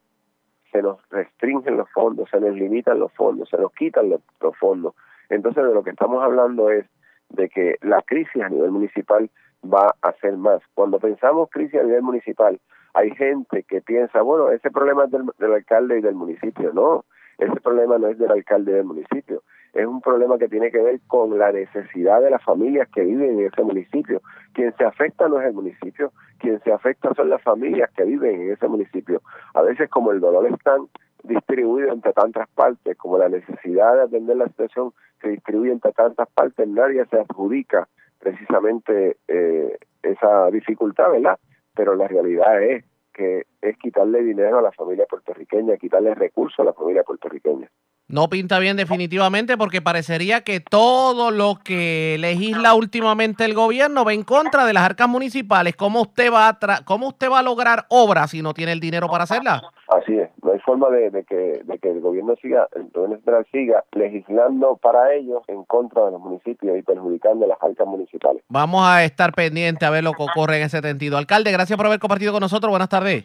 se nos restringen los fondos, se nos limitan los fondos, se nos quitan los, fondos, entonces de lo que estamos hablando es de que la crisis a nivel municipal va a ser más. Cuando pensamos crisis a nivel municipal, hay gente que piensa, bueno, ese problema es del, del alcalde y del municipio. No, ese problema no es del alcalde y del municipio es un problema que tiene que ver con la necesidad de las familias que viven en ese municipio. Quien se afecta no es el municipio, quien se afecta son las familias que viven en ese municipio. A veces como el dolor es tan distribuido entre tantas partes, como la necesidad de atender la situación se distribuye entre tantas partes, nadie se adjudica precisamente eh, esa dificultad, ¿verdad? Pero la realidad es que es quitarle dinero a la familia puertorriqueña, quitarle recursos a la familia puertorriqueña. No pinta bien definitivamente porque parecería que todo lo que legisla últimamente el gobierno va en contra de las arcas municipales. ¿Cómo usted va a, cómo usted va a lograr obras si no tiene el dinero para hacerlas? Así es, no hay forma de, que, de que el gobierno siga, el gobierno siga legislando para ellos en contra de los municipios y perjudicando las arcas municipales. Vamos a estar pendientes a ver lo que ocurre en ese sentido. Alcalde, gracias por haber compartido con nosotros. Buenas tardes.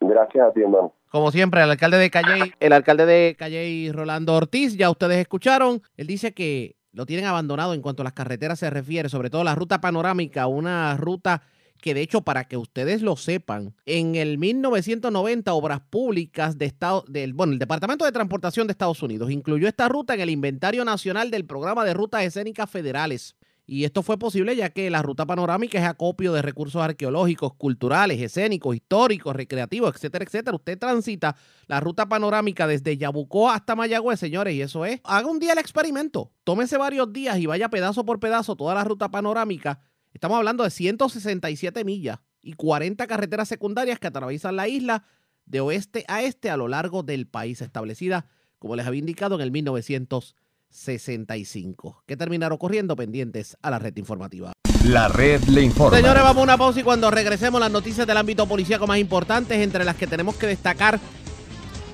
Gracias a ti, hermano. Como siempre, el alcalde de Calle, el alcalde de Calle, Rolando Ortiz, ya ustedes escucharon, él dice que lo tienen abandonado en cuanto a las carreteras se refiere, sobre todo la ruta panorámica, una ruta que de hecho para que ustedes lo sepan, en el 1990 Obras Públicas de Estado, del, bueno, el Departamento de Transportación de Estados Unidos incluyó esta ruta en el inventario nacional del programa de rutas escénicas federales. Y esto fue posible ya que la ruta panorámica es acopio de recursos arqueológicos, culturales, escénicos, históricos, recreativos, etcétera, etcétera. Usted transita la ruta panorámica desde Yabucoa hasta Mayagüez, señores, y eso es, haga un día el experimento. Tómese varios días y vaya pedazo por pedazo toda la ruta panorámica. Estamos hablando de 167 millas y 40 carreteras secundarias que atraviesan la isla de oeste a este a lo largo del país, establecida, como les había indicado, en el 1900. 65. ¿Qué terminaron corriendo pendientes a la red informativa? La red le informa. Señores, vamos a una pausa y cuando regresemos las noticias del ámbito policíaco más importantes, entre las que tenemos que destacar,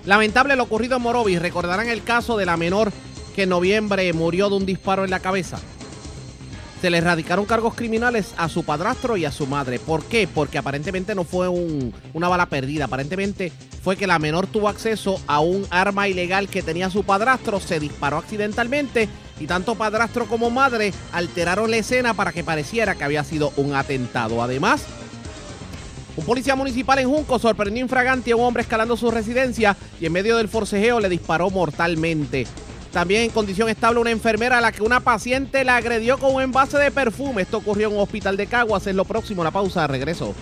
lamentable lo ocurrido en Morovis. Recordarán el caso de la menor que en noviembre murió de un disparo en la cabeza se le erradicaron cargos criminales a su padrastro y a su madre. ¿Por qué? Porque aparentemente no fue una bala perdida. Aparentemente fue que la menor tuvo acceso a un arma ilegal que tenía su padrastro, se disparó accidentalmente y tanto padrastro como madre alteraron la escena para que pareciera que había sido un atentado. Además, un policía municipal en Junco sorprendió infragante a un hombre escalando su residencia y en medio del forcejeo le disparó mortalmente. También en condición estable una enfermera a la que una paciente la agredió con un envase de perfume. Esto ocurrió en un hospital de Caguas. Es lo próximo. La pausa. Regreso.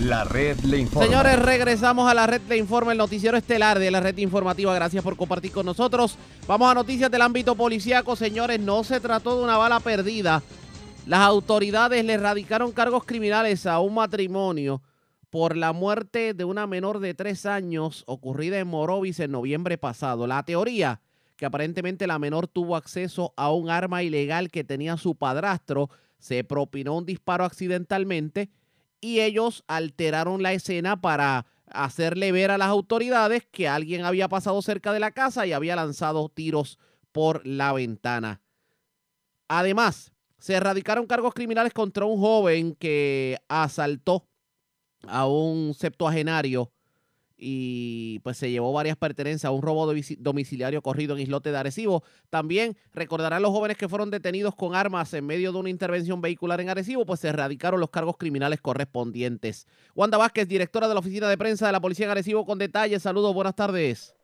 La red le informa. Señores, regresamos a la red le informa, el noticiero estelar de la red informativa. Gracias por compartir con nosotros. Vamos a noticias del ámbito policíaco. Señores, no se trató de una bala perdida. Las autoridades le erradicaron cargos criminales a un matrimonio por la muerte de una menor de tres años ocurrida en Morovis en noviembre pasado. La teoría que aparentemente la menor tuvo acceso a un arma ilegal que tenía su padrastro, se propinó un disparo accidentalmente y ellos alteraron la escena para hacerle ver a las autoridades que alguien había pasado cerca de la casa y había lanzado tiros por la ventana. Además, se erradicaron cargos criminales contra un joven que asaltó a un septuagenario y pues se llevó varias pertenencias a un robo domiciliario corrido en Islote de Arecibo. También recordarán los jóvenes que fueron detenidos con armas en medio de una intervención vehicular en Arecibo, pues se erradicaron los cargos criminales correspondientes. Wanda Vázquez, directora de la Oficina de Prensa de la Policía en Arecibo, con detalles. Saludos, buenas tardes.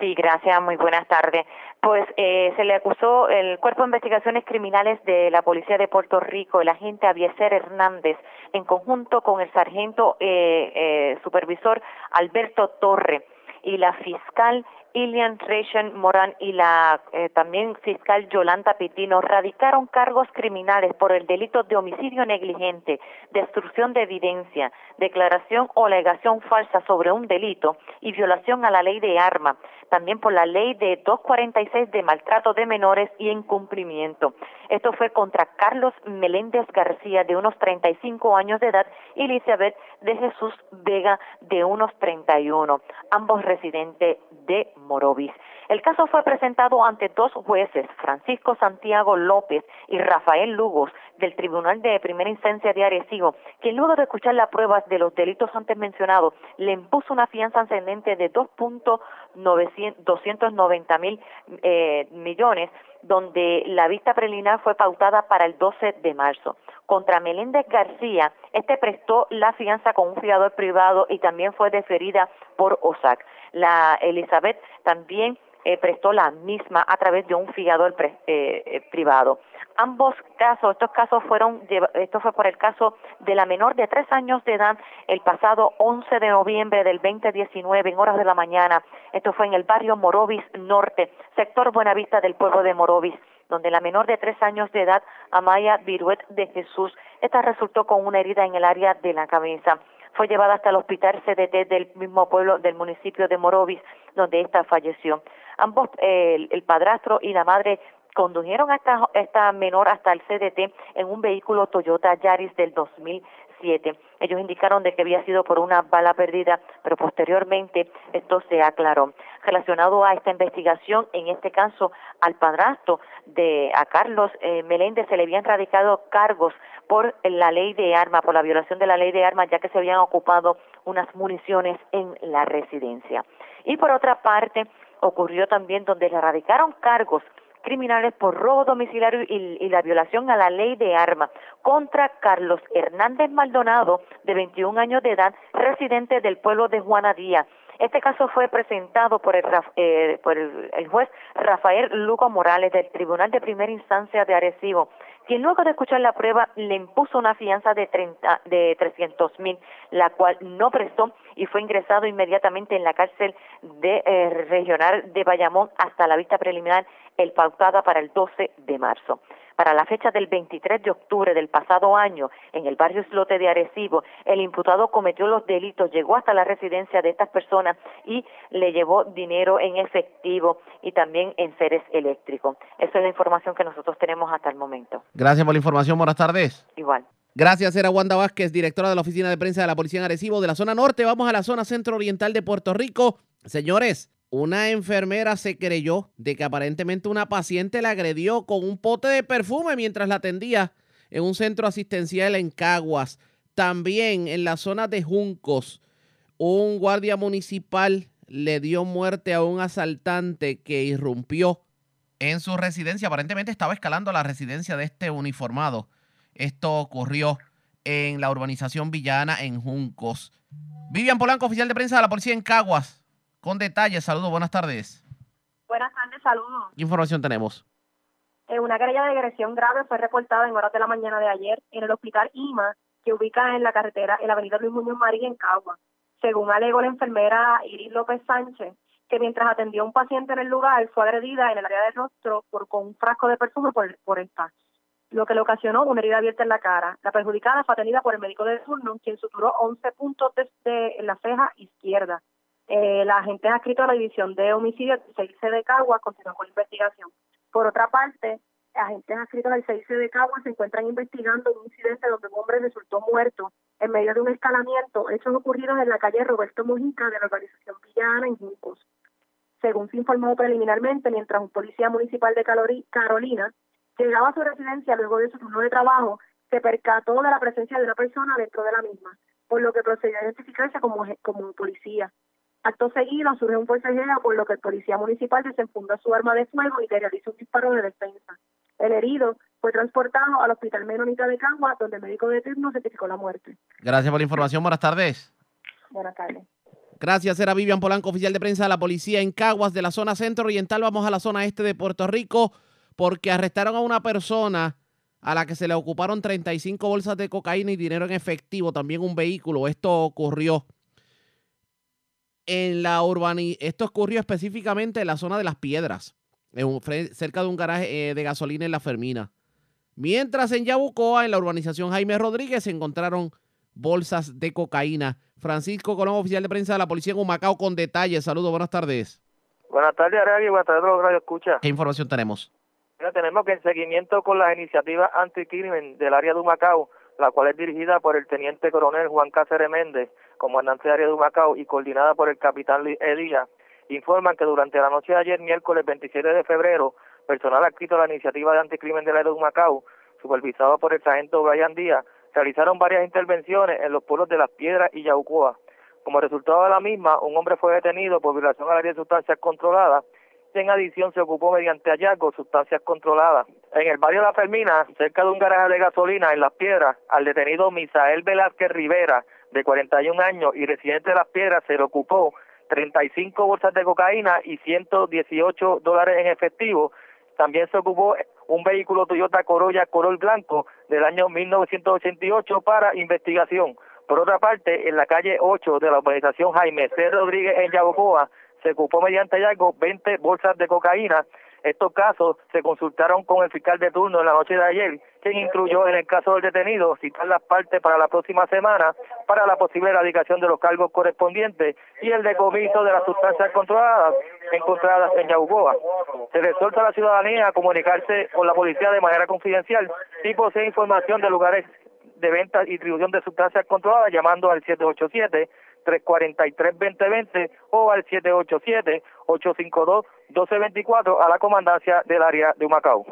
Sí, gracias, muy buenas tardes. Pues eh, se le acusó el Cuerpo de Investigaciones Criminales de la Policía de Puerto Rico, el agente Avieser Hernández, en conjunto con el sargento eh, eh, supervisor Alberto Torre. Y la fiscal Ilian Rechen Morán y la eh, también fiscal Yolanda Pitino radicaron cargos criminales por el delito de homicidio negligente, destrucción de evidencia, declaración o alegación falsa sobre un delito y violación a la ley de arma, también por la ley de 246 de maltrato de menores y incumplimiento. Esto fue contra Carlos Meléndez García de unos 35 años de edad y Elizabeth de Jesús Vega de unos 31, ambos residentes de Morovis. El caso fue presentado ante dos jueces, Francisco Santiago López y Rafael Lugos, del Tribunal de Primera Instancia de Arecibo, que luego de escuchar las pruebas de los delitos antes mencionados, le impuso una fianza ascendente de 2.290 mil eh, millones, donde la vista preliminar fue pautada para el 12 de marzo. Contra Meléndez García, este prestó la fianza con un fiador privado y también fue deferida por OSAC. La Elizabeth también eh, prestó la misma a través de un fiador eh, eh, privado. Ambos casos, estos casos fueron, esto fue por el caso de la menor de tres años de edad el pasado 11 de noviembre del 2019 en horas de la mañana. Esto fue en el barrio Morovis Norte, sector Buenavista del pueblo de Morovis donde la menor de tres años de edad, Amaya Viruet de Jesús, esta resultó con una herida en el área de la cabeza. Fue llevada hasta el hospital CDT del mismo pueblo del municipio de Morovis, donde esta falleció. Ambos, el, padrastro y la madre condujeron a esta, esta menor hasta el CDT en un vehículo Toyota Yaris del 2007. Ellos indicaron de que había sido por una bala perdida, pero posteriormente esto se aclaró. Relacionado a esta investigación, en este caso al padrastro de a Carlos eh, Meléndez se le habían radicado cargos por la ley de armas, por la violación de la ley de armas, ya que se habían ocupado unas municiones en la residencia. Y por otra parte, ocurrió también donde le radicaron cargos criminales por robo domiciliario y, la violación a la ley de armas contra Carlos Hernández Maldonado, de 21 años de edad, residente del pueblo de Juanadía. Este caso fue presentado por el, eh, por el, juez Rafael Lugo Morales del Tribunal de Primera Instancia de Arecibo, quien luego de escuchar la prueba le impuso una fianza de, 30, de 300 mil, la cual no prestó y fue ingresado inmediatamente en la cárcel de, eh, regional de Bayamón hasta la vista preliminar, el pautada para el 12 de marzo. Para la fecha del 23 de octubre del pasado año, en el barrio Islote de Arecibo, el imputado cometió los delitos, llegó hasta la residencia de estas personas y le llevó dinero en efectivo y también en seres eléctricos. Esa es la información que nosotros tenemos hasta el momento. Gracias por la información. Buenas tardes. Igual. Gracias, era Wanda Vázquez, directora de la Oficina de Prensa de la Policía en Arecibo de la zona norte. Vamos a la zona centro-oriental de Puerto Rico. Señores, una enfermera se creyó de que aparentemente una paciente la agredió con un pote de perfume mientras la atendía en un centro asistencial en Caguas. También en la zona de Juncos, un guardia municipal le dio muerte a un asaltante que irrumpió en su residencia. Aparentemente estaba escalando la residencia de este uniformado. Esto ocurrió en la urbanización Villana en Juncos. Vivian Polanco, oficial de prensa de la policía en Caguas con detalles. Saludos, buenas tardes. Buenas tardes, saludos. ¿Qué información tenemos? Eh, una querella de agresión grave fue reportada en horas de la mañana de ayer en el hospital IMA, que ubica en la carretera en la avenida Luis Muñoz María en Cagua. Según alegó la enfermera Iris López Sánchez, que mientras atendió a un paciente en el lugar fue agredida en el área del rostro por, con un frasco de perfume por, por esta, lo que le ocasionó una herida abierta en la cara. La perjudicada fue atendida por el médico de turno, quien suturó 11 puntos de, en la ceja izquierda. Eh, la agente adscrito a la División de Homicidios del CIC de Cagua continúa con la investigación. Por otra parte, agentes adscritos al CIC de Cagua se encuentran investigando un incidente donde un hombre resultó muerto en medio de un escalamiento, hechos ocurridos en la calle Roberto Mojica de la organización Villana en Juncos. Según se informó preliminarmente, mientras un policía municipal de Carolina llegaba a su residencia luego de su turno de trabajo, se percató de la presencia de una persona dentro de la misma, por lo que procedió a identificarse como, como policía. Acto seguido surge un forcejeo, por lo que el policía municipal desenfunda su arma de fuego y le realiza un disparo de defensa. El herido fue transportado al Hospital Menonita de Cagua, donde el médico de turno certificó la muerte. Gracias por la información. Buenas tardes. Buenas tardes. Gracias, era Vivian Polanco, oficial de prensa de la policía en Caguas de la zona centro oriental. Vamos a la zona este de Puerto Rico porque arrestaron a una persona a la que se le ocuparon 35 bolsas de cocaína y dinero en efectivo, también un vehículo. Esto ocurrió en la urbani esto ocurrió específicamente en la zona de las piedras, en un- fre- cerca de un garaje eh, de gasolina en la Fermina. Mientras en Yabucoa, en la urbanización Jaime Rodríguez, se encontraron bolsas de cocaína. Francisco Colón, oficial de prensa de la policía en Humacao, con detalles. Saludos, buenas tardes. Buenas tardes, Aragui. Buenas tardes Radio Escucha. ¿Qué información tenemos? Mira, tenemos que en seguimiento con las iniciativas anticrimen del área de Humacao, la cual es dirigida por el teniente coronel Juan Cáceres Méndez, comandante del área de Humacao, y coordinada por el capitán Luis informan que durante la noche de ayer, miércoles 27 de febrero, personal adscrito a la iniciativa de anticrimen del área de Humacao, supervisado por el sargento Brian Díaz, realizaron varias intervenciones en los pueblos de Las Piedras y Yaucoa. Como resultado de la misma, un hombre fue detenido por violación a la ley de sustancias controladas en adición se ocupó mediante hallazgo sustancias controladas. En el barrio La Fermina, cerca de un garaje de gasolina en Las Piedras, al detenido Misael Velázquez Rivera, de 41 años y residente de Las Piedras, se le ocupó 35 bolsas de cocaína y 118 dólares en efectivo. También se ocupó un vehículo Toyota Corolla Corol Blanco del año 1988 para investigación. Por otra parte, en la calle 8 de la urbanización Jaime C. Rodríguez en Yabucoa, se ocupó mediante hallazgo 20 bolsas de cocaína. Estos casos se consultaron con el fiscal de turno en la noche de ayer, quien incluyó en el caso del detenido citar las partes para la próxima semana para la posible erradicación de los cargos correspondientes y el decomiso de las sustancias controladas encontradas en Yabucoa. Se exhorta a la ciudadanía a comunicarse con la policía de manera confidencial si posee información de lugares de venta y distribución de sustancias controladas llamando al 787-343-2020 o al 787-852-1224 a la comandancia del área de Humacao.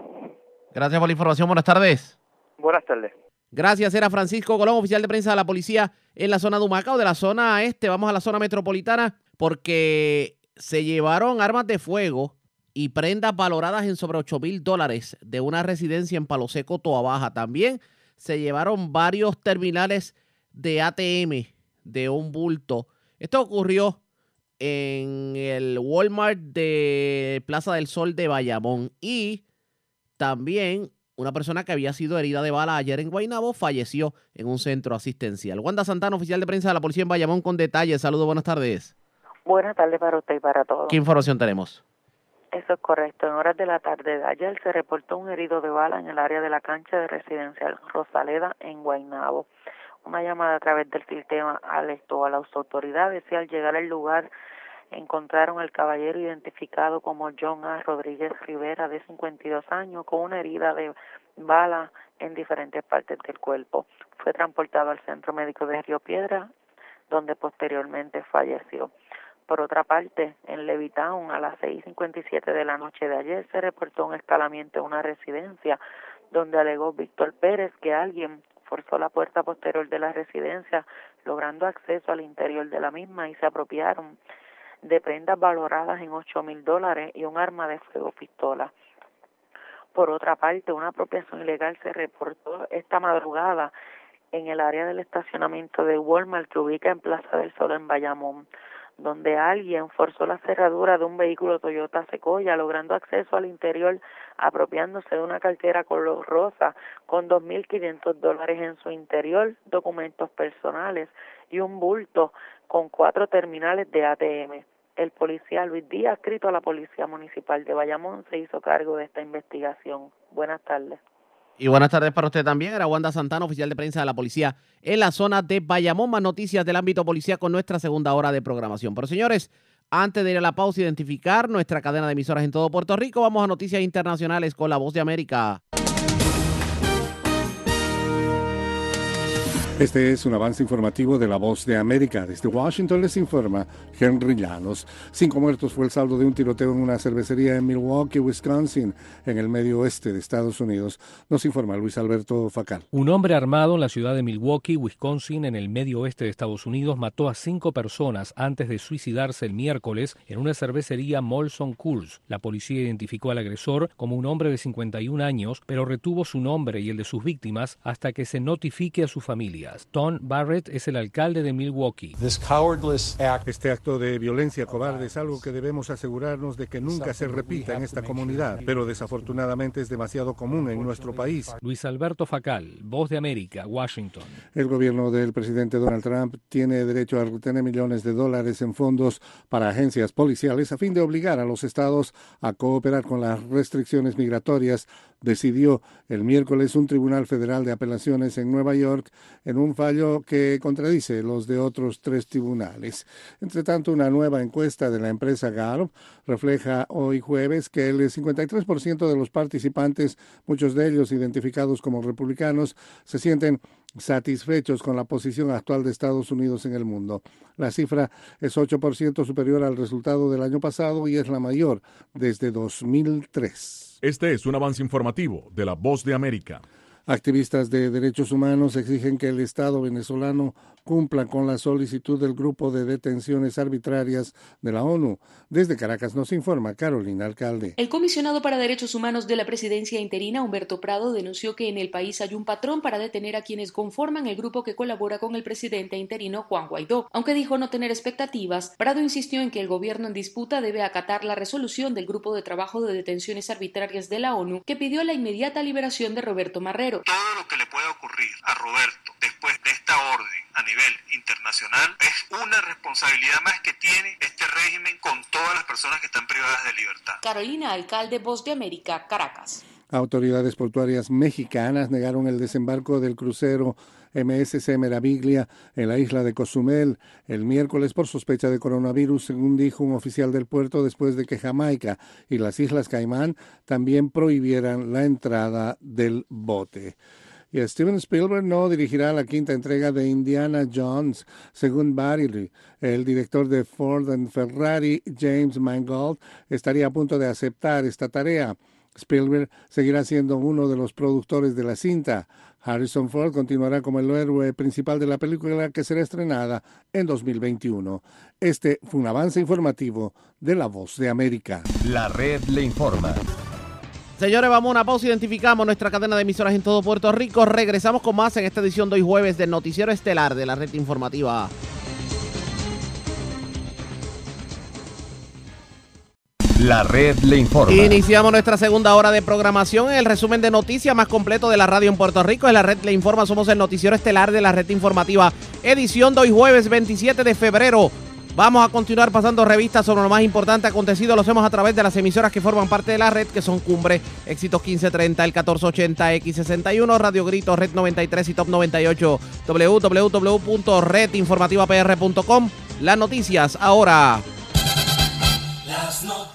Gracias por la información. Buenas tardes. Buenas tardes. Gracias, era Francisco Colón, oficial de prensa de la policía en la zona de Humacao, de la zona este. Vamos a la zona metropolitana porque se llevaron armas de fuego y prendas valoradas en sobre 8 mil dólares de una residencia en Palo Seco, Toa Baja. También se llevaron varios terminales de ATM de un bulto. Esto ocurrió en el Walmart de Plaza del Sol de Bayamón y también una persona que había sido herida de bala ayer en Guaynabo falleció en un centro asistencial. Wanda Santana, oficial de prensa de la policía en Bayamón, con detalles. Saludos, buenas tardes. Buenas tardes para usted y para todos. ¿Qué información tenemos? Eso es correcto. En horas de la tarde de ayer se reportó un herido de bala en el área de la cancha de residencial Rosaleda en Guaynabo. Una llamada a través del sistema alertó a las autoridades y al llegar al lugar encontraron al caballero identificado como John A. Rodríguez Rivera, de 52 años, con una herida de bala en diferentes partes del cuerpo. Fue transportado al centro médico de Río Piedra, donde posteriormente falleció. Por otra parte, en Levitown, a las 6.57 de la noche de ayer, se reportó un escalamiento en una residencia donde alegó Víctor Pérez que alguien forzó la puerta posterior de la residencia, logrando acceso al interior de la misma y se apropiaron de prendas valoradas en 8 mil dólares y un arma de fuego pistola. Por otra parte, una apropiación ilegal se reportó esta madrugada en el área del estacionamiento de Walmart que ubica en Plaza del Sol en Bayamón, donde alguien forzó la cerradura de un vehículo Toyota Sequoia, logrando acceso al interior, apropiándose de una cartera color rosa con 2.500 dólares en su interior, documentos personales y un bulto con cuatro terminales de ATM. El policía Luis Díaz, escrito a la Policía Municipal de Bayamón, se hizo cargo de esta investigación. Buenas tardes. Y buenas tardes para usted también. Era Wanda Santana, oficial de prensa de la policía en la zona de Bayamón. Más noticias del ámbito policía con nuestra segunda hora de programación. Pero señores, antes de ir a la pausa y identificar nuestra cadena de emisoras en todo Puerto Rico, vamos a noticias internacionales con la voz de América. Este es un avance informativo de La Voz de América. Desde Washington les informa Henry Llanos. Cinco muertos fue el saldo de un tiroteo en una cervecería en Milwaukee, Wisconsin, en el medio oeste de Estados Unidos. Nos informa Luis Alberto Facal. Un hombre armado en la ciudad de Milwaukee, Wisconsin, en el medio oeste de Estados Unidos, mató a cinco personas antes de suicidarse el miércoles en una cervecería Molson Coors. La policía identificó al agresor como un hombre de 51 años, pero retuvo su nombre y el de sus víctimas hasta que se notifique a su familia. Tom Barrett es el alcalde de Milwaukee. Este acto de violencia cobarde es algo que debemos asegurarnos de que nunca se repita en esta comunidad, pero desafortunadamente es demasiado común en nuestro país. Luis Alberto Facal, Voz de América, Washington. El gobierno del presidente Donald Trump tiene derecho a retener millones de dólares en fondos para agencias policiales a fin de obligar a los estados a cooperar con las restricciones migratorias decidió el miércoles un tribunal federal de apelaciones en Nueva York en un fallo que contradice los de otros tres tribunales. Entre tanto, una nueva encuesta de la empresa Gallup refleja hoy jueves que el 53% de los participantes, muchos de ellos identificados como republicanos, se sienten satisfechos con la posición actual de Estados Unidos en el mundo. La cifra es 8% superior al resultado del año pasado y es la mayor desde 2003. Este es un avance informativo de La Voz de América. Activistas de derechos humanos exigen que el Estado venezolano cumpla con la solicitud del grupo de detenciones arbitrarias de la ONU. Desde Caracas nos informa Carolina Alcalde. El comisionado para derechos humanos de la presidencia interina, Humberto Prado, denunció que en el país hay un patrón para detener a quienes conforman el grupo que colabora con el presidente interino Juan Guaidó. Aunque dijo no tener expectativas, Prado insistió en que el gobierno en disputa debe acatar la resolución del grupo de trabajo de detenciones arbitrarias de la ONU que pidió la inmediata liberación de Roberto Marrero. Todo lo que le puede ocurrir a Roberto después de esta orden a nivel internacional es una responsabilidad más que tiene este régimen con todas las personas que están privadas de libertad. Carolina, alcalde Voz de América, Caracas. Autoridades portuarias mexicanas negaron el desembarco del crucero MSC Meraviglia en la isla de Cozumel el miércoles por sospecha de coronavirus, según dijo un oficial del puerto después de que Jamaica y las Islas Caimán también prohibieran la entrada del bote. Y Steven Spielberg no dirigirá la quinta entrega de Indiana Jones, según Barry. El director de Ford and Ferrari, James Mangold, estaría a punto de aceptar esta tarea. Spielberg seguirá siendo uno de los productores de la cinta. Harrison Ford continuará como el héroe principal de la película que será estrenada en 2021. Este fue un avance informativo de La Voz de América. La red le informa. Señores, vamos a una pausa. Identificamos nuestra cadena de emisoras en todo Puerto Rico. Regresamos con más en esta edición de hoy jueves del Noticiero Estelar de la Red Informativa. La red le informa. Iniciamos nuestra segunda hora de programación. El resumen de noticias más completo de la radio en Puerto Rico. En la red le informa. Somos el Noticiero Estelar de la Red Informativa. Edición de hoy jueves 27 de febrero. Vamos a continuar pasando revistas sobre lo más importante acontecido. Lo hacemos a través de las emisoras que forman parte de la red, que son Cumbre, Éxitos 1530, el 1480, X61, Radio Grito, Red 93 y Top 98, www.redinformativapr.com. Las noticias ahora. Las noticias.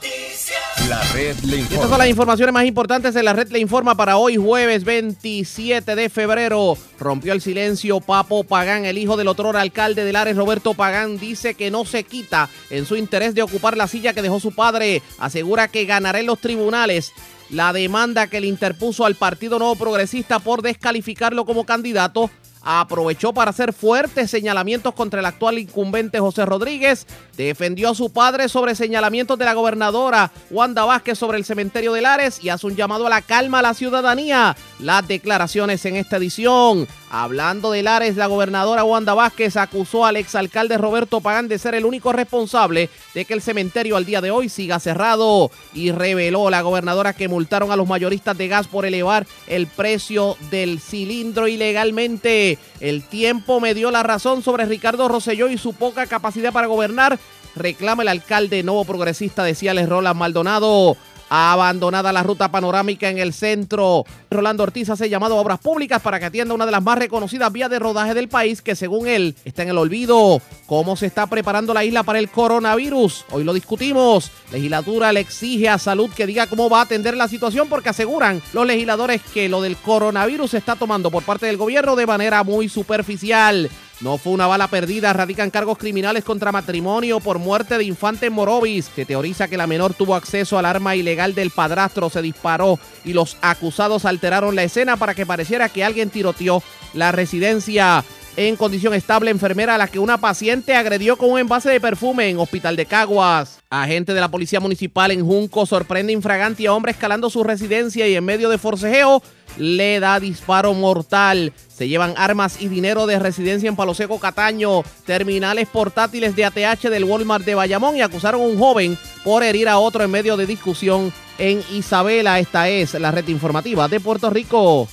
La red le Y estas informa. son las informaciones más importantes de la red le informa para hoy jueves 27 de febrero. Rompió el silencio Papo Pagán, el hijo del otro alcalde de Lares, Roberto Pagán, dice que no se quita en su interés de ocupar la silla que dejó su padre. Asegura que ganará en los tribunales la demanda que le interpuso al Partido Nuevo Progresista por descalificarlo como candidato aprovechó para hacer fuertes señalamientos contra el actual incumbente José Rodríguez, defendió a su padre sobre señalamientos de la gobernadora Wanda Vázquez sobre el cementerio de Lares y hace un llamado a la calma a la ciudadanía. Las declaraciones en esta edición. Hablando de Lares, la gobernadora Wanda Vázquez acusó al exalcalde Roberto Pagán de ser el único responsable de que el cementerio al día de hoy siga cerrado y reveló la gobernadora que multaron a los mayoristas de gas por elevar el precio del cilindro ilegalmente. El tiempo me dio la razón sobre Ricardo Rosselló y su poca capacidad para gobernar. Reclama el alcalde nuevo progresista de Ciales, Roland Maldonado. Abandonada la ruta panorámica en el centro. Rolando Ortiz hace llamado a obras públicas para que atienda una de las más reconocidas vías de rodaje del país que según él está en el olvido. ¿Cómo se está preparando la isla para el coronavirus? Hoy lo discutimos. Legislatura le exige a salud que diga cómo va a atender la situación porque aseguran los legisladores que lo del coronavirus se está tomando por parte del gobierno de manera muy superficial. No fue una bala perdida, radican cargos criminales contra matrimonio por muerte de infante Morovis. Se teoriza que la menor tuvo acceso al arma ilegal del padrastro, se disparó y los acusados alteraron la escena para que pareciera que alguien tiroteó la residencia. En condición estable, enfermera a la que una paciente agredió con un envase de perfume en Hospital de Caguas. Agente de la Policía Municipal en Junco sorprende infragante a hombre escalando su residencia y en medio de forcejeo le da disparo mortal. Se llevan armas y dinero de residencia en Palo Seco, Cataño, terminales portátiles de ATH del Walmart de Bayamón y acusaron a un joven por herir a otro en medio de discusión en Isabela. Esta es la red informativa de Puerto Rico.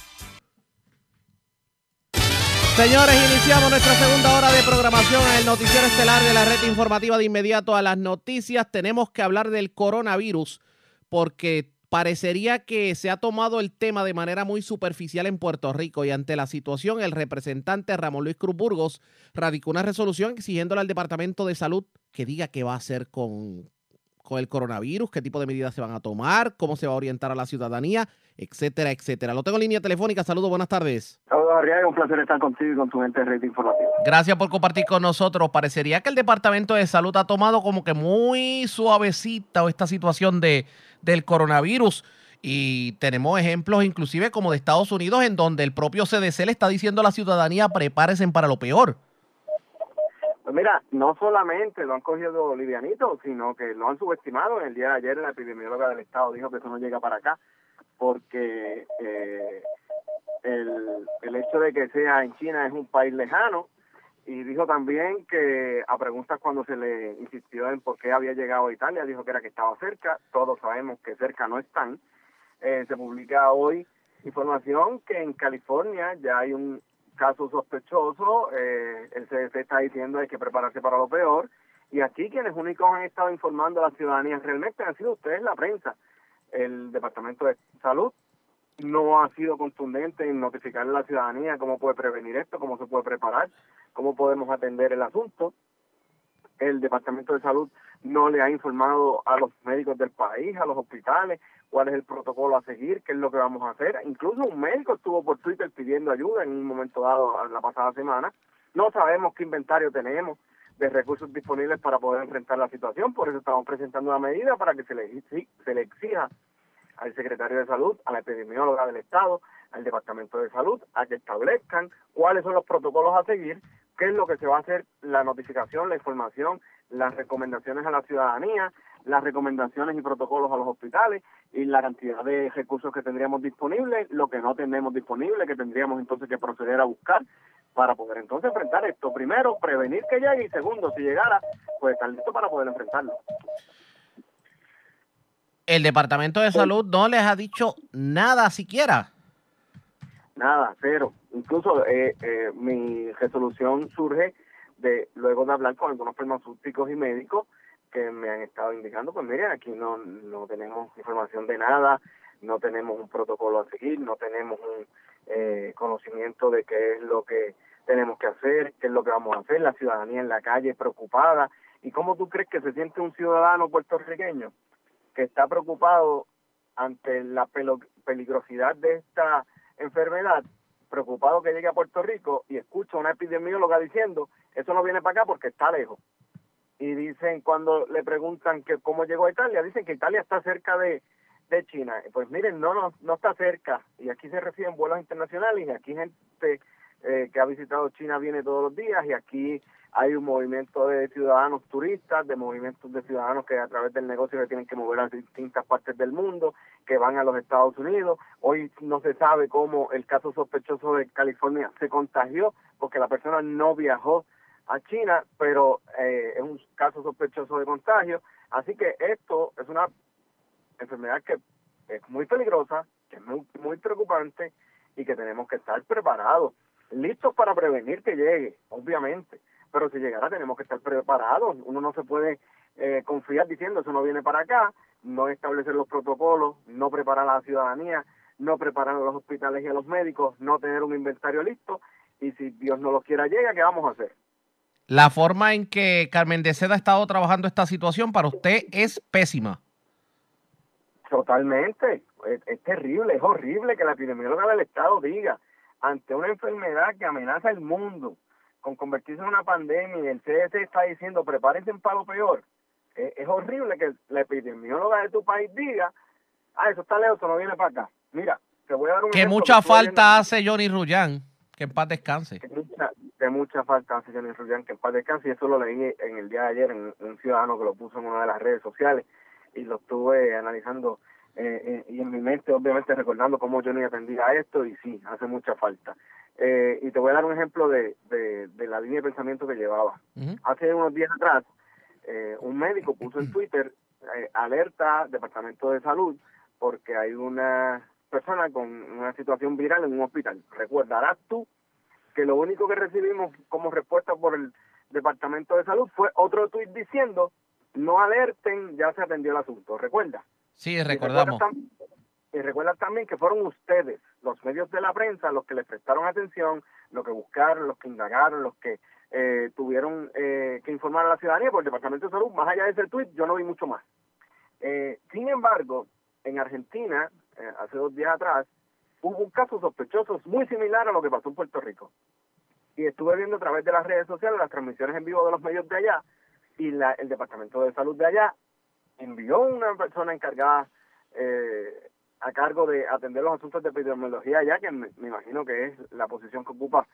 Señores, iniciamos nuestra segunda hora de programación en el noticiero estelar de la red informativa de inmediato a las noticias. Tenemos que hablar del coronavirus porque parecería que se ha tomado el tema de manera muy superficial en Puerto Rico y ante la situación el representante Ramón Luis Cruz Burgos radicó una resolución exigiéndole al Departamento de Salud que diga qué va a hacer con, con el coronavirus, qué tipo de medidas se van a tomar, cómo se va a orientar a la ciudadanía, etcétera, etcétera. Lo tengo en línea telefónica. Saludos, buenas tardes. Saludos, Arriaga. Un placer estar contigo y con tu gente de red informativa. Gracias por compartir con nosotros. Parecería que el Departamento de Salud ha tomado como que muy suavecita esta situación de, del coronavirus. Y tenemos ejemplos inclusive como de Estados Unidos en donde el propio CDC le está diciendo a la ciudadanía prepárense para lo peor. Pues mira, no solamente lo han cogido livianito, sino que lo han subestimado. En el día de ayer la epidemióloga del Estado dijo que eso no llega para acá porque eh, el, el hecho de que sea en China es un país lejano y dijo también que a preguntas cuando se le insistió en por qué había llegado a Italia, dijo que era que estaba cerca, todos sabemos que cerca no están. Eh, se publica hoy información que en California ya hay un caso sospechoso, eh, el CDC está diciendo hay que prepararse para lo peor, y aquí quienes únicos han estado informando a la ciudadanía realmente han sido ustedes, la prensa. El Departamento de Salud no ha sido contundente en notificarle a la ciudadanía cómo puede prevenir esto, cómo se puede preparar, cómo podemos atender el asunto. El Departamento de Salud no le ha informado a los médicos del país, a los hospitales, cuál es el protocolo a seguir, qué es lo que vamos a hacer. Incluso un médico estuvo por Twitter pidiendo ayuda en un momento dado la pasada semana. No sabemos qué inventario tenemos de recursos disponibles para poder enfrentar la situación, por eso estamos presentando una medida para que se le, exija al secretario de salud, a la epidemióloga del Estado, al Departamento de Salud, a que establezcan cuáles son los protocolos a seguir, qué es lo que se va a hacer, la notificación, la información, las recomendaciones a la ciudadanía, las recomendaciones y protocolos a los hospitales y la cantidad de recursos que tendríamos disponibles, lo que no tenemos disponible, que tendríamos entonces que proceder a buscar para poder entonces enfrentar esto. Primero, prevenir que llegue y segundo, si llegara, pues estar listo para poder enfrentarlo. El Departamento de Salud no les ha dicho nada siquiera. Nada, cero. Incluso eh, eh, mi resolución surge de luego de hablar con algunos farmacéuticos y médicos que me han estado indicando, pues miren, aquí no, no tenemos información de nada, no tenemos un protocolo a seguir, no tenemos un eh, conocimiento de qué es lo que tenemos que hacer, qué es lo que vamos a hacer, la ciudadanía en la calle preocupada. ¿Y cómo tú crees que se siente un ciudadano puertorriqueño que está preocupado ante la peligrosidad de esta enfermedad, preocupado que llegue a Puerto Rico y escucha a una epidemióloga diciendo, eso no viene para acá porque está lejos? Y dicen cuando le preguntan que cómo llegó a Italia, dicen que Italia está cerca de, de China. Pues miren, no, no, no está cerca. Y aquí se reciben vuelos internacionales y aquí gente eh, que ha visitado China viene todos los días y aquí hay un movimiento de ciudadanos turistas, de movimientos de ciudadanos que a través del negocio se tienen que mover a distintas partes del mundo, que van a los Estados Unidos. Hoy no se sabe cómo el caso sospechoso de California se contagió porque la persona no viajó a China, pero eh, es un caso sospechoso de contagio. Así que esto es una enfermedad que es muy peligrosa, que es muy, muy preocupante y que tenemos que estar preparados, listos para prevenir que llegue, obviamente. Pero si llegara tenemos que estar preparados. Uno no se puede eh, confiar diciendo eso no viene para acá no establecer los protocolos, no preparar a la ciudadanía, no preparar a los hospitales y a los médicos, no tener un inventario listo y si Dios no lo quiera llega, ¿qué vamos a hacer? La forma en que Carmen de Seda ha estado trabajando esta situación para usted es pésima. Totalmente, es, es terrible, es horrible que la epidemióloga del Estado diga ante una enfermedad que amenaza el mundo con convertirse en una pandemia y el CDC está diciendo prepárense para lo peor. Es, es horrible que la epidemióloga de tu país diga, ah, eso está lejos, eso no viene para acá. Mira, te voy a dar un Que ejemplo mucha falta hace Johnny Rullán. Que en paz descanse. que mucha, que mucha falta hace Johnny Rullán, que en paz descanse, y eso lo leí en el día de ayer en un ciudadano que lo puso en una de las redes sociales y lo estuve analizando eh, eh, y en mi mente obviamente recordando cómo Johnny atendía a esto y sí, hace mucha falta. Eh, y te voy a dar un ejemplo de, de, de la línea de pensamiento que llevaba. Hace unos días atrás, eh, un médico puso en Twitter eh, alerta Departamento de Salud porque hay una persona con una situación viral en un hospital. Recordarás tú que lo único que recibimos como respuesta por el Departamento de Salud fue otro tuit diciendo no alerten, ya se atendió el asunto. ¿Recuerda? Sí, recordamos. Y recuerda también que fueron ustedes, los medios de la prensa, los que les prestaron atención, los que buscaron, los que indagaron, los que eh, tuvieron eh, que informar a la ciudadanía por el Departamento de Salud. Más allá de ese tuit, yo no vi mucho más. Eh, sin embargo, en Argentina, eh, hace dos días atrás, hubo un caso sospechoso muy similar a lo que pasó en Puerto Rico. Y estuve viendo a través de las redes sociales las transmisiones en vivo de los medios de allá y la, el Departamento de Salud de allá envió una persona encargada eh, a cargo de atender los asuntos de epidemiología allá, que me, imagino que es la posición que ocupa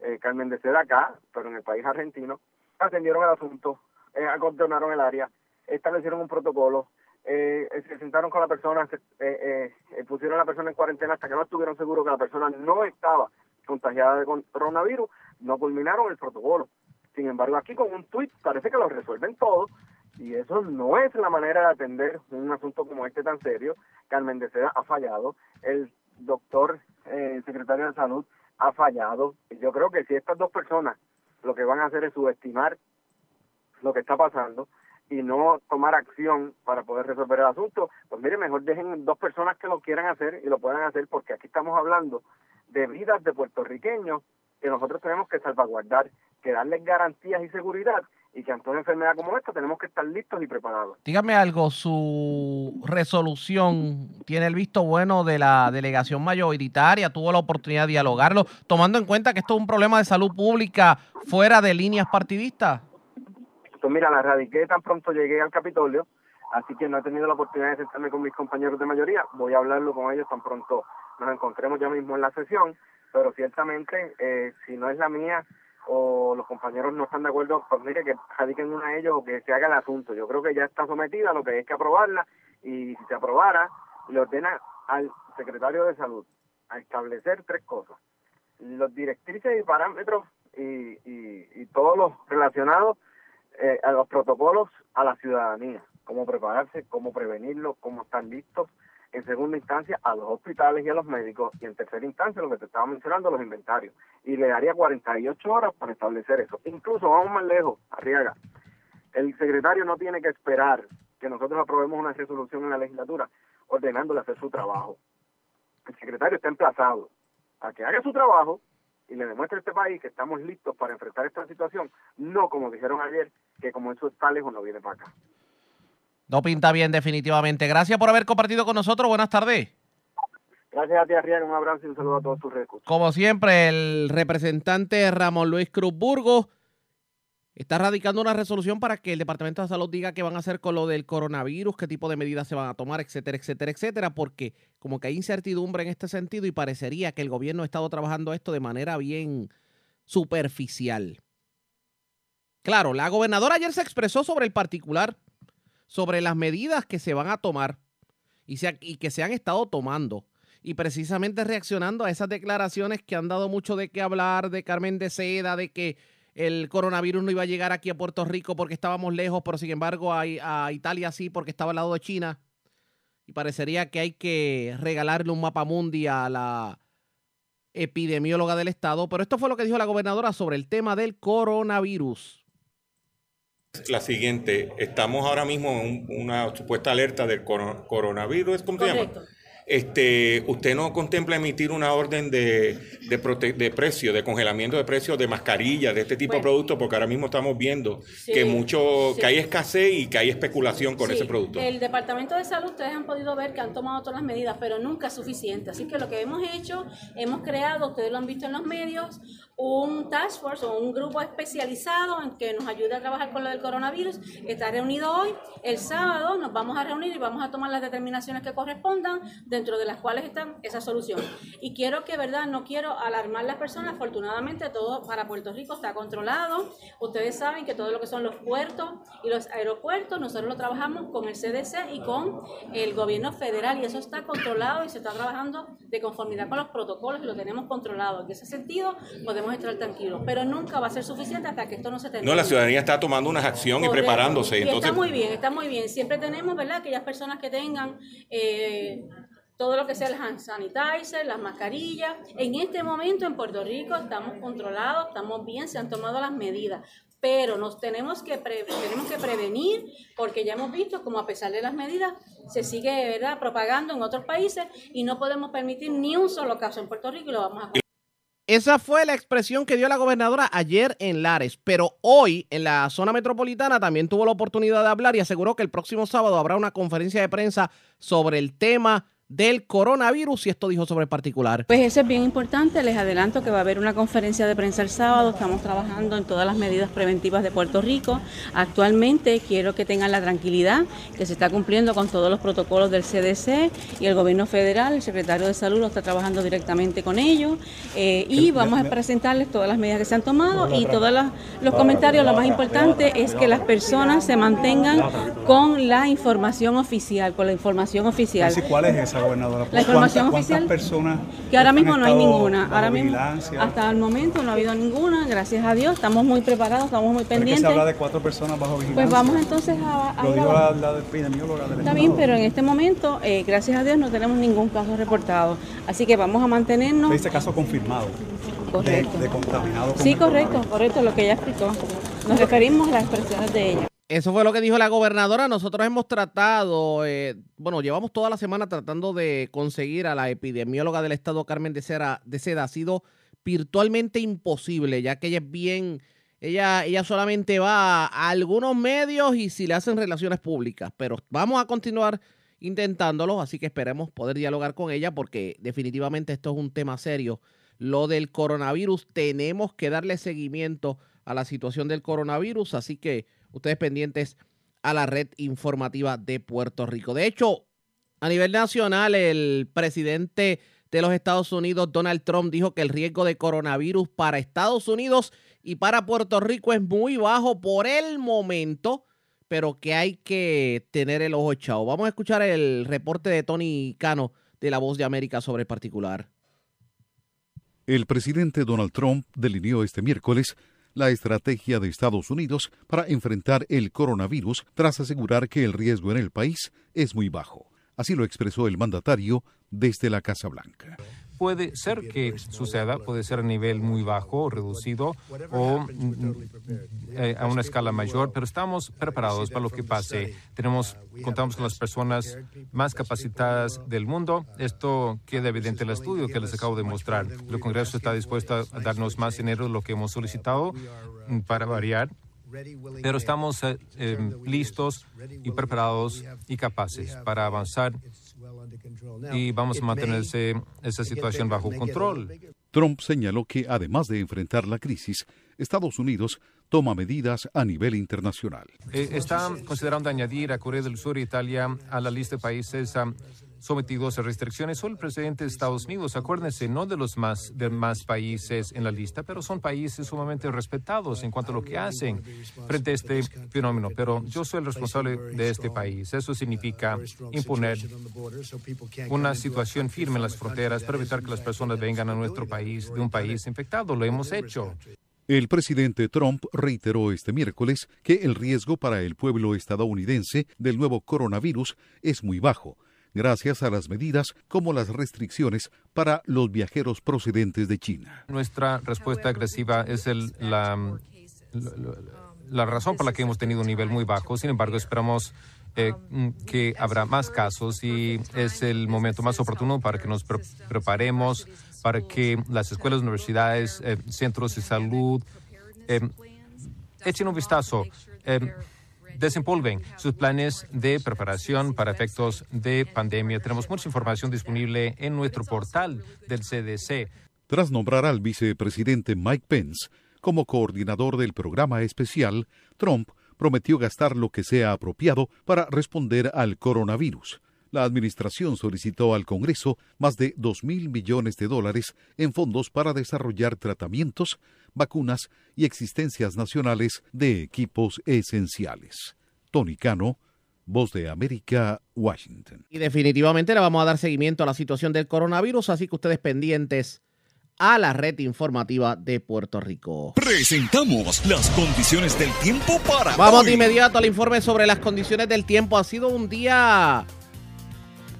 eh, Carmen de Seda acá, pero en el país argentino, atendieron el asunto, eh, el área, establecieron un protocolo, eh, eh, se sentaron con la persona, eh, eh, pusieron a la persona en cuarentena hasta que no estuvieron seguros que la persona no estaba contagiada de coronavirus, no culminaron el protocolo. Sin embargo, aquí con un tuit parece que lo resuelven todo y eso no es la manera de atender un asunto como este tan serio. Carmen de Seda ha fallado, el doctor eh, secretario de salud ha fallado. Y yo creo que si estas dos personas lo que van a hacer es subestimar lo que está pasando y no tomar acción para poder resolver el asunto, pues mire, mejor dejen dos personas que lo quieran hacer y lo puedan hacer porque aquí estamos hablando de vidas de puertorriqueños que nosotros tenemos que salvaguardar, que darles garantías y seguridad y que ante una enfermedad como esta tenemos que estar listos y preparados. Dígame algo, su resolución tiene el visto bueno de la delegación mayoritaria, tuvo la oportunidad de dialogarlo, tomando en cuenta que esto es un problema de salud pública fuera de líneas partidistas. Pues mira, la radiqué tan pronto llegué al Capitolio, así que no he tenido la oportunidad de sentarme con mis compañeros de mayoría. Voy a hablarlo con ellos tan pronto nos encontremos ya mismo en la sesión, pero ciertamente, eh, si no es la mía o los compañeros no están de acuerdo, pues mire que radiquen una a ellos o que se haga el asunto. Yo creo que ya está sometida, lo que hay que aprobarla y si se aprobara, le ordena al secretario de salud a establecer tres cosas. Los directrices y parámetros y, y, y todos los relacionados eh, a los protocolos a la ciudadanía, cómo prepararse, cómo prevenirlo, cómo estar listos. En segunda instancia, a los hospitales y a los médicos. Y en tercera instancia, lo que te estaba mencionando, los inventarios. Y le daría 48 horas para establecer eso. Incluso, vamos más lejos, Arriaga. El secretario no tiene que esperar que nosotros aprobemos una resolución en la legislatura ordenándole hacer su trabajo. El secretario está emplazado a que haga su trabajo y le demuestre a este país que estamos listos para enfrentar esta situación, no como dijeron ayer, que como eso está lejos no viene para acá. No pinta bien definitivamente. Gracias por haber compartido con nosotros. Buenas tardes. Gracias a ti, Arriaga, un abrazo y un saludo a todos tus recursos. Como siempre, el representante Ramón Luis Cruz Burgos está radicando una resolución para que el Departamento de Salud diga qué van a hacer con lo del coronavirus, qué tipo de medidas se van a tomar, etcétera, etcétera, etcétera, porque como que hay incertidumbre en este sentido y parecería que el gobierno ha estado trabajando esto de manera bien superficial. Claro, la gobernadora ayer se expresó sobre el particular, sobre las medidas que se van a tomar y, y que se han estado tomando. Y precisamente reaccionando a esas declaraciones que han dado mucho de qué hablar de Carmen de Seda, de que el coronavirus no iba a llegar aquí a Puerto Rico porque estábamos lejos, pero sin embargo a, a Italia sí porque estaba al lado de China. Y parecería que hay que regalarle un mapa mundi a la epidemióloga del estado. Pero esto fue lo que dijo la gobernadora sobre el tema del coronavirus. La siguiente, estamos ahora mismo en un- una supuesta alerta del coro- coronavirus, ¿cómo se llama? Este, ¿Usted no contempla emitir una orden de, de, prote- de precio, de congelamiento de precios de mascarillas, de este tipo de productos? Porque ahora mismo estamos viendo Sí, que mucho, sí. que hay escasez y que hay especulación con Sí, ese producto. El Departamento de Salud, ustedes han podido ver que han tomado todas las medidas, pero nunca es suficiente. Así que lo que hemos hecho, hemos creado, ustedes lo han visto en los medios, un task force o un grupo especializado en que nos ayude a trabajar con lo del coronavirus. Está reunido hoy. El sábado nos vamos a reunir y vamos a tomar las determinaciones que correspondan, dentro de las cuales están esa solución. Y quiero que, ¿verdad? No quiero alarmar a las personas. Afortunadamente, todo para Puerto Rico está controlado. Ustedes saben que todo lo que son los puertos y los aeropuertos, nosotros lo trabajamos con el CDC y con el gobierno federal y eso está controlado y se está trabajando de conformidad con los protocolos y lo tenemos controlado. En ese sentido, podemos estar tranquilos, pero nunca va a ser suficiente hasta que esto no se termine. No, la ciudanía está tomando una acción y preparándose. Y entonces, está muy bien, está muy bien. Siempre tenemos, ¿verdad? Aquellas personas que tengan eh, todo lo que sea el hand sanitizer, las mascarillas. En este momento en Puerto Rico estamos controlados, estamos bien, se han tomado las medidas. Pero nos tenemos que, tenemos que prevenir porque ya hemos visto como a pesar de las medidas se sigue ¿verdad? propagando en otros países y no podemos permitir ni un solo caso en Puerto Rico y lo vamos a Esa fue la expresión que dio la gobernadora ayer en Lares, pero hoy en la zona metropolitana también tuvo la oportunidad de hablar y aseguró que el próximo sábado habrá una conferencia de prensa sobre el tema del coronavirus y esto dijo sobre el particular. Pues eso es bien importante, les adelanto que va a haber una conferencia de prensa el sábado, estamos trabajando en todas las medidas preventivas de Puerto Rico. Actualmente quiero que tengan la tranquilidad que se está cumpliendo con todos los protocolos del CDC y el gobierno federal, el secretario de salud lo está trabajando directamente con ellos eh, y vamos a presentarles todas las medidas que se han tomado y todos los comentarios. Lo más importante es que las personas se mantengan con la información oficial, con la información oficial. ¿Cuál es esa gobernadora? La información ¿Cuántas- oficial? Que ahora mismo no hay ninguna. Ahora mismo, hasta el momento no ha habido ninguna, gracias a Dios. Estamos muy preparados, estamos muy pendientes. se habla de cuatro personas bajo vigilancia. Pues vamos entonces a, Lo la, la epidemióloga del Está bien, pero en este momento, eh, gracias a Dios, no tenemos ningún caso reportado. Así que vamos a mantenernos. Dice caso confirmado. Correcto. De, de contaminado con Sí, correcto, correcto, lo que ella explicó. Nos referimos a las expresiones de ella. Eso fue lo que dijo la gobernadora. Nosotros hemos tratado, eh, bueno, llevamos toda la semana tratando de conseguir a la epidemióloga del estado, Carmen de, Cera- de Seda. Ha sido virtualmente imposible, ya que ella es bien, ella, ella solamente va a algunos medios y si le hacen relaciones públicas. Pero vamos a continuar intentándolo, así que esperemos poder dialogar con ella porque definitivamente esto es un tema serio. Lo del coronavirus, tenemos que darle seguimiento a la situación del coronavirus, así que ustedes pendientes a la red informativa de Puerto Rico. De hecho, a nivel nacional, el presidente de los Estados Unidos, Donald Trump, dijo que el riesgo de coronavirus para Estados Unidos y para Puerto Rico es muy bajo por el momento, pero que hay que tener el ojo echado. Vamos a escuchar el reporte de Tony Cano de La Voz de América sobre el particular. El presidente Donald Trump delineó este miércoles la estrategia de Estados Unidos para enfrentar el coronavirus tras asegurar que el riesgo en el país es muy bajo. Así lo expresó el mandatario desde la Casa Blanca. Puede ser que suceda, puede ser a nivel muy bajo, reducido o mm, eh, a una escala mayor, pero estamos preparados para lo que pase. Tenemos, contamos con las personas más capacitadas del mundo. Esto queda evidente en el estudio que les acabo de mostrar. El Congreso está dispuesto a darnos más dinero de lo que hemos solicitado mm, para variar. Pero estamos eh, eh, listos y preparados y capaces para avanzar y vamos a mantener esa situación bajo control. Trump señaló que, además de enfrentar la crisis, Estados Unidos toma medidas a nivel internacional. Eh, está considerando añadir a Corea del Sur e Italia a la lista de países ah, sometidos a restricciones. Solo el presidente de Estados Unidos, acuérdense, no de los más, de más países en la lista, pero son países sumamente respetados en cuanto a lo que hacen frente a este fenómeno. Pero yo soy el responsable de este país. Eso significa imponer una situación firme en las fronteras para evitar que las personas vengan a nuestro país de un país infectado. Lo hemos hecho. El presidente Trump reiteró este miércoles que el riesgo para el pueblo estadounidense del nuevo coronavirus es muy bajo, gracias a las medidas como las restricciones para los viajeros procedentes de China. Nuestra respuesta agresiva es el, la, razón por la que hemos tenido un nivel muy bajo. Sin embargo, esperamos eh, que habrá más casos y es el momento más oportuno para que nos pre- preparemos, para que las escuelas, universidades, eh, centros de salud eh, echen un vistazo. Desempolven sus planes de preparación para efectos de pandemia. Tenemos mucha información disponible en nuestro portal del CDC. Tras nombrar al vicepresidente Mike Pence como coordinador del programa especial, Trump prometió gastar lo que sea apropiado para responder al coronavirus. La administración solicitó al Congreso más de 2 mil millones de dólares en fondos para desarrollar tratamientos, vacunas y existencias nacionales de equipos esenciales. Tony Cano, Voz de América, Washington. Y definitivamente le vamos a dar seguimiento a la situación del coronavirus, así que ustedes pendientes a la red informativa de Puerto Rico. Presentamos las condiciones del tiempo para Vamos hoy. de inmediato al informe sobre las condiciones del tiempo. Ha sido un día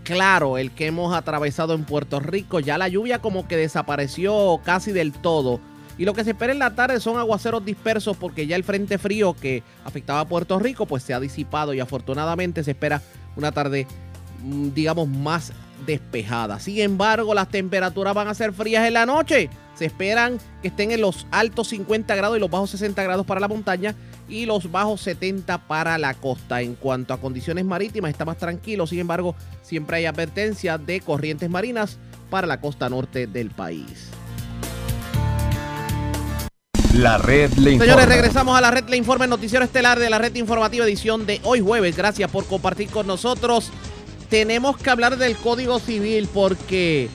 claro el que hemos atravesado en Puerto Rico. Ya la lluvia como que desapareció casi del todo. Y lo que se espera en la tarde son aguaceros dispersos porque ya el frente frío que afectaba a Puerto Rico pues se ha disipado y afortunadamente se espera una tarde mm, digamos más despejada. Sin embargo, las temperaturas van a ser frías en la noche. Se esperan que estén en los altos 50 grados y los bajos 60 grados para la montaña y los bajos 70 para la costa. En cuanto a condiciones marítimas, está más tranquilo. Sin embargo, siempre hay advertencia de corrientes marinas para la costa norte del país. La red le informa. Señores, regresamos a la red Le Informe, el noticiero estelar de la red informativa edición de hoy jueves. Gracias por compartir con nosotros. Tenemos que hablar del Código Civil porque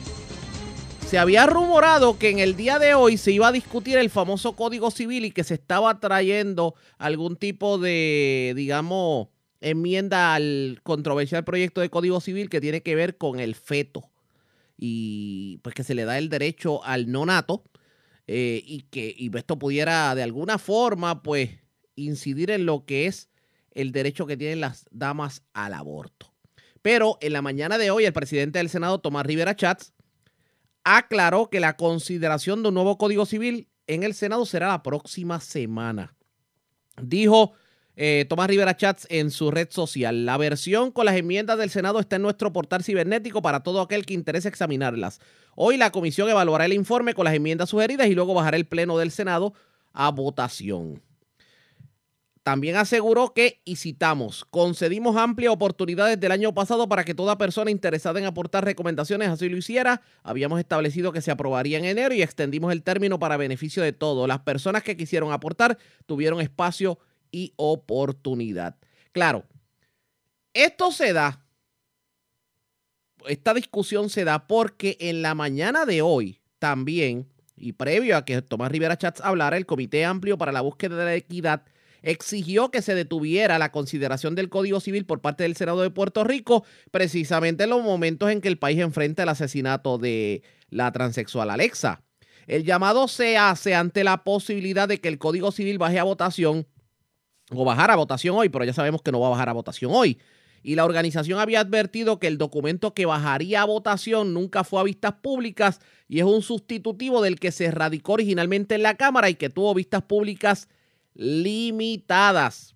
se había rumorado que en el día de hoy se iba a discutir el famoso Código Civil y que se estaba trayendo algún tipo de, digamos, enmienda al controversial proyecto de Código Civil que tiene que ver con el feto y pues que se le da el derecho al nonato eh, y que y esto pudiera de alguna forma pues incidir en lo que es el derecho que tienen las damas al aborto. Pero en la mañana de hoy el presidente del Senado, Tomás Rivera Chats, aclaró que la consideración de un nuevo Código Civil en el Senado será la próxima semana. Dijo eh, Tomás Rivera Chats en su red social, la versión con las enmiendas del Senado está en nuestro portal cibernético para todo aquel que interese examinarlas. Hoy la comisión evaluará el informe con las enmiendas sugeridas y luego bajará el pleno del Senado a votación. También aseguró que, y citamos, concedimos amplias oportunidades del año pasado para que toda persona interesada en aportar recomendaciones así lo hiciera. Habíamos establecido que se aprobaría en enero y extendimos el término para beneficio de todos. Las personas que quisieron aportar tuvieron espacio y oportunidad. Claro, esto se da, esta discusión se da porque en la mañana de hoy también, y previo a que Tomás Rivera Chats hablara, el Comité Amplio para la Búsqueda de la Equidad exigió que se detuviera la consideración del Código Civil por parte del Senado de Puerto Rico, precisamente en los momentos en que el país enfrenta el asesinato de la transexual Alexa. El llamado se hace ante la posibilidad de que el Código Civil baje a votación o bajar a votación hoy, pero ya sabemos que no va a bajar a votación hoy. Y la organización había advertido que el documento que bajaría a votación nunca fue a vistas públicas y es un sustitutivo del que se radicó originalmente en la Cámara y que tuvo vistas públicas limitadas.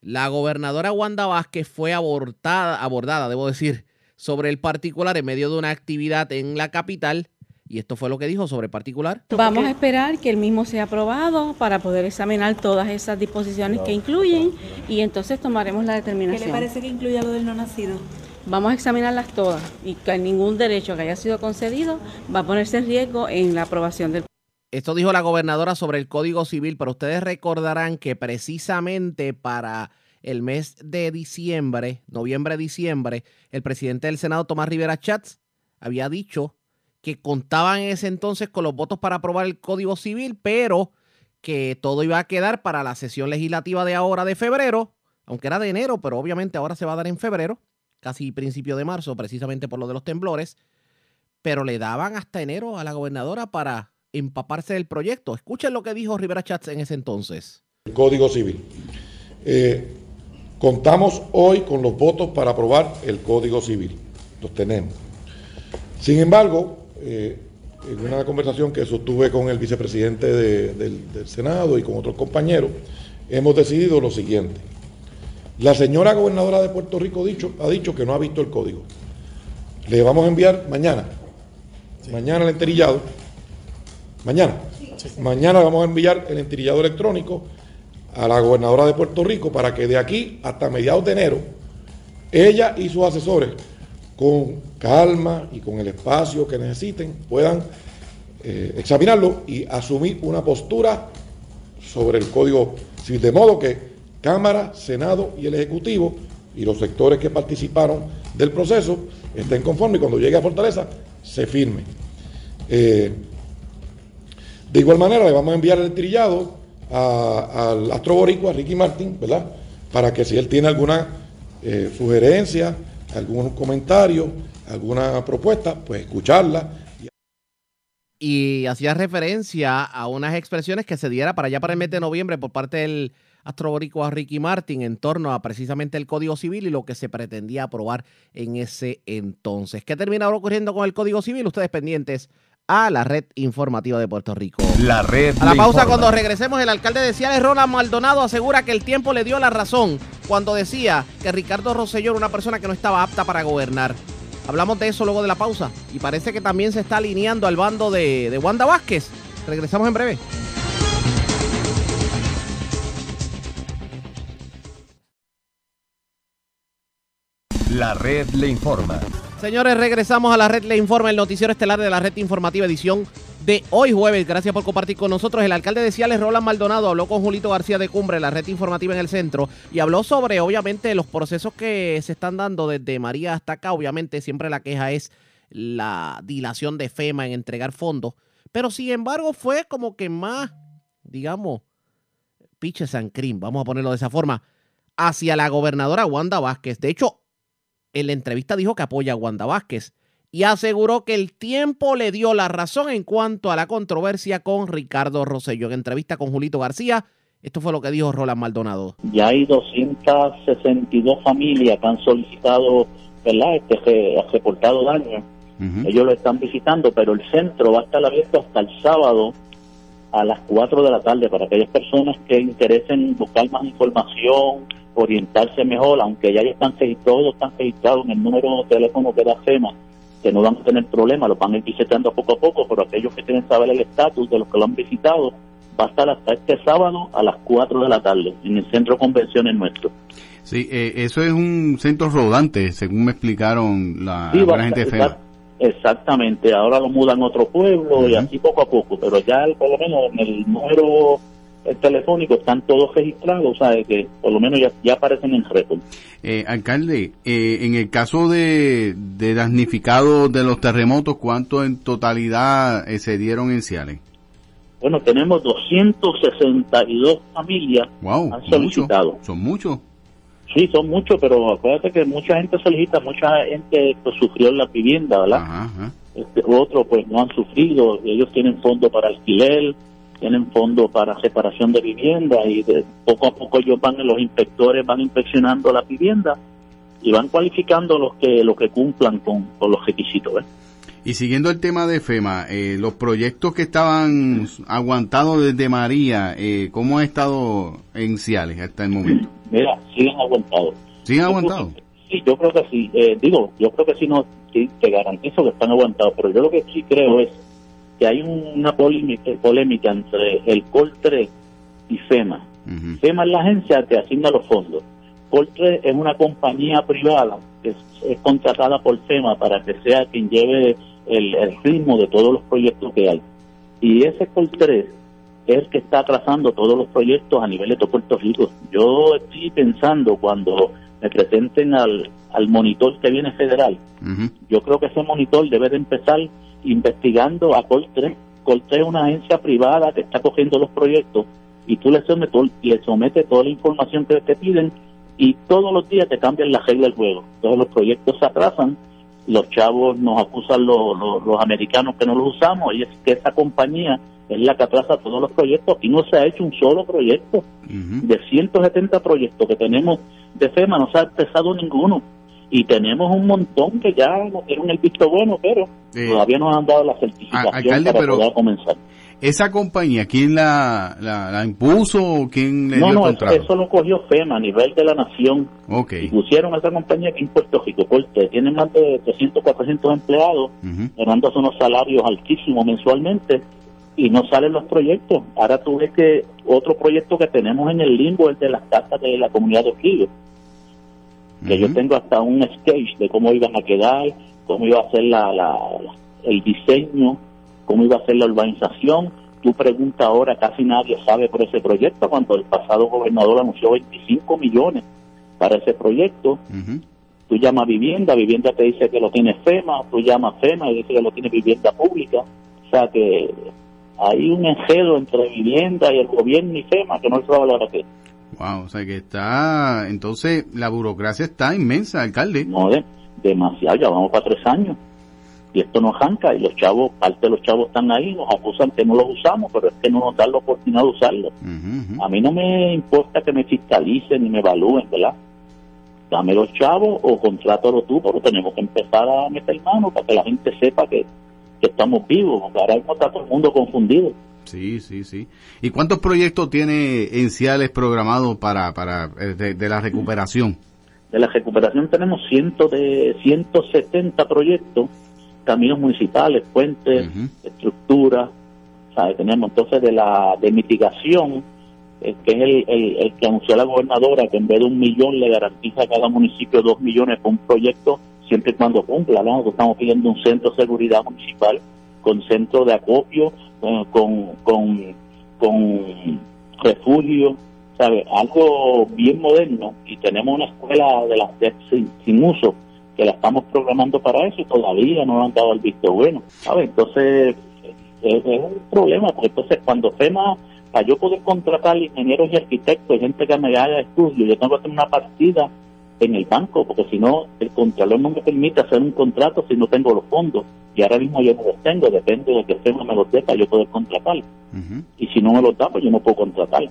La gobernadora Wanda Vázquez fue abordada, debo decir, sobre el particular en medio de una actividad en la capital. Y esto fue lo que dijo sobre el particular. Vamos a esperar que el mismo sea aprobado para poder examinar todas esas disposiciones que incluyen y entonces tomaremos la ¿Qué determinación. le parece que incluya lo del no nacido? Vamos a examinarlas todas y que ningún derecho que haya sido concedido va a ponerse en riesgo en la aprobación del Esto dijo la gobernadora sobre el Código Civil, pero ustedes recordarán que precisamente para el mes de diciembre, noviembre-diciembre, el presidente del Senado, Tomás Rivera Chats, había dicho que contaban en ese entonces con los votos para aprobar el Código Civil, pero que todo iba a quedar para la sesión legislativa de ahora de febrero, aunque era de enero, pero obviamente ahora se va a dar en febrero, casi principio de marzo, precisamente por lo de los temblores, pero le daban hasta enero a la gobernadora para empaparse del proyecto. Escuchen lo que dijo Rivera Chats en ese entonces. el Código Civil. Eh, contamos hoy con los votos para aprobar el Código Civil. Los tenemos. Sin embargo, eh, en una conversación que sostuve con el vicepresidente de- del, del Senado y con otros compañeros, hemos decidido lo siguiente. La señora gobernadora de Puerto Rico dicho, ha dicho que no ha visto el código. Le vamos a enviar mañana, mañana el enterillado, mañana, mañana vamos a enviar el enterillado electrónico a la gobernadora de Puerto Rico para que de aquí hasta mediados de enero, ella y sus asesores, con calma y con el espacio que necesiten, puedan eh, examinarlo y asumir una postura sobre el Código. De modo que Cámara, Senado y el Ejecutivo y los sectores que participaron del proceso estén conformes y cuando llegue a Fortaleza se firme. Eh, de igual manera, le vamos a enviar el trillado a- al astro boricua, Ricky Martin, ¿verdad? Para que si él tiene alguna eh, sugerencia, algún comentario, alguna propuesta, pues escucharla. y hacía referencia a unas expresiones que se diera para allá para el mes de noviembre por parte del astroboricua Ricky Martin en torno a precisamente el Código Civil y lo que se pretendía aprobar en ese entonces. ¿Qué terminará ocurriendo con el Código Civil? Ustedes pendientes a la red informativa de Puerto Rico. La red A la pausa, informa. cuando regresemos, el alcalde de Ciales, Ronald Maldonado, asegura que el tiempo le dio la razón cuando decía que Ricardo Rosselló era una persona que no estaba apta para gobernar. Hablamos de eso luego de la pausa y parece que también se está alineando al bando de, de Wanda Vázquez. Regresamos en breve. La red le informa. Señores, regresamos a la red Le Informa, el noticiero estelar de la red informativa edición de hoy jueves. Gracias por compartir con nosotros. El alcalde de Ciales, Roland Maldonado, habló con Julito García de Cumbre, la red informativa en el centro, y habló sobre, obviamente, los procesos que se están dando desde María hasta acá. Obviamente, siempre la queja es la dilación de FEMA en entregar fondos, pero sin embargo fue como que más, digamos, piches and cream, vamos a ponerlo de esa forma, hacia la gobernadora Wanda Vázquez. De hecho, en la entrevista dijo que apoya a Wanda Vázquez y aseguró que el tiempo le dio la razón en cuanto a la controversia con Ricardo Rosselló. En entrevista con Julito García, esto fue lo que dijo Roland Maldonado. Ya hay 262 familias que han solicitado, ¿verdad? Este re- reportado daño. Ellos lo están visitando, pero el centro va a estar abierto hasta el sábado a las 4 de la tarde para aquellas personas que interesen buscar más información, orientarse mejor, aunque ya están registrados, todos están registrados en el número de teléfono que da FEMA, que no van a tener problemas, lo van a ir visitando poco a poco, pero aquellos que quieren saber el estatus de los que lo han visitado, va a estar hasta este sábado a las 4 de la tarde en el centro de convenciones nuestro. Sí, eh, eso es un centro rodante, según me explicaron la, Sí, la gente de FEMA. Exactamente, ahora lo mudan a otro pueblo y así poco a poco, pero ya por lo menos en el número telefónico están todos registrados, o sea, que por lo menos ya, ya aparecen en récord. Eh, alcalde, eh, en el caso de, de damnificados de los terremotos, ¿cuánto en totalidad eh, se dieron en Ciales? Bueno, tenemos 262 familias Wow, han mucho, solicitado. son muchos. Sí, son muchos, pero acuérdate que mucha gente solicita, mucha gente pues, sufrió en la vivienda, ¿verdad? Este, otros pues no han sufrido, ellos tienen fondo para alquiler, tienen fondo para separación de vivienda y de, poco a poco ellos van, los inspectores van inspeccionando la vivienda y van cualificando los que los que cumplan con, con los requisitos. ¿ves? Y siguiendo el tema de FEMA, eh, los proyectos que estaban aguantados desde María, eh, ¿cómo ha estado en Ciales hasta el momento? Mira, siguen aguantados. ¿Siguen aguantados? Sí, yo creo que sí. Eh, digo, yo creo que sí, no, sí, te garantizo que están aguantados, pero yo lo que sí creo es que hay una polémica, polémica entre el COL3 y FEMA. FEMA es la agencia que asigna los fondos. COL3 es una compañía privada que es, es contratada por FEMA para que sea quien lleve el, el ritmo de todos los proyectos que hay. Y ese COL3 es el que está atrasando todos los proyectos a nivel de todo Puerto Rico. Yo estoy pensando cuando me presenten al, al monitor que viene federal, yo creo que ese monitor debe de empezar investigando a Col3. Col3 es una agencia privada que está cogiendo los proyectos y tú le sometes, le sometes toda la información que te piden y todos los días te cambian la regla del juego. Entonces los proyectos se atrasan, los chavos nos acusan los, los, los americanos que no los usamos y es que esa compañía es la que atrasa todos los proyectos y no se ha hecho un solo proyecto. De 170 proyectos que tenemos de FEMA no se ha empezado ninguno. Y tenemos un montón que ya nos dieron el visto bueno, pero Eh, todavía no han dado la certificación alcalde, para pero- poder comenzar. ¿Esa compañía quién la, la, la impuso o quién le No, dio el no, eso, contrato? eso lo cogió FEMA a nivel de la nación. Ok. Y pusieron a esa compañía aquí en Puerto Rico, Corte. Tienen más de 300, 400 empleados, Ujú. ganándose unos salarios altísimos mensualmente y no salen los proyectos. Ahora tú ves que otro proyecto que tenemos en el limbo es de las casas de la comunidad de Río. Que yo tengo hasta un sketch de cómo iban a quedar, cómo iba a ser la, la- la- el diseño, cómo iba a ser la urbanización. Tú preguntas ahora, casi nadie sabe por ese proyecto, cuando el pasado gobernador anunció 25 millones para ese proyecto. Tú llamas vivienda, vivienda te dice que lo tiene FEMA, tú llamas FEMA y dice que lo tiene vivienda pública. O sea que hay un enredo entre vivienda y el gobierno y FEMA que no se va a hablar aquí. Wow, o sea que está, entonces la burocracia está inmensa, alcalde. No, de- demasiado, ya vamos para tres años. Y esto no arranca y los chavos, parte de los chavos están ahí, nos acusan que no los usamos, pero es que no nos dan la oportunidad de usarlos. A mí no me importa que me fiscalicen ni me evalúen, ¿verdad? Dame los chavos o contrátalo tú, pero tenemos que empezar a meter mano para que la gente sepa que, que estamos vivos, porque ahora mismo está todo el mundo confundido. Sí, sí, sí. ¿Y cuántos proyectos tiene Enciales programados para, para eh, de, de la recuperación? De la recuperación tenemos cientos de 170 proyectos, caminos municipales, puentes, estructuras, ¿sabe? Tenemos entonces de la de mitigación, eh, que es el, el, el que anunció la gobernadora, que en vez de un millón le garantiza a cada municipio dos millones por un proyecto, siempre y cuando cumpla. ¿no? Nosotros estamos pidiendo un centro de seguridad municipal con centro de acopio, eh, con, con, con refugio, ¿sabe? Algo bien moderno y tenemos una escuela de las sin, sin uso que la estamos programando para eso y todavía no han dado el visto bueno, ¿sabe? Entonces es, es un problema porque entonces cuando FEMA para yo poder contratar ingenieros y arquitectos, gente que me haga estudios, yo tengo que tener una partida en el banco, porque si no, el contralor no me permite hacer un contrato si no tengo los fondos. Y ahora mismo yo no los tengo, depende de que FEMA me los dé para yo poder contratar. Y si no me los da, pues yo no puedo contratar.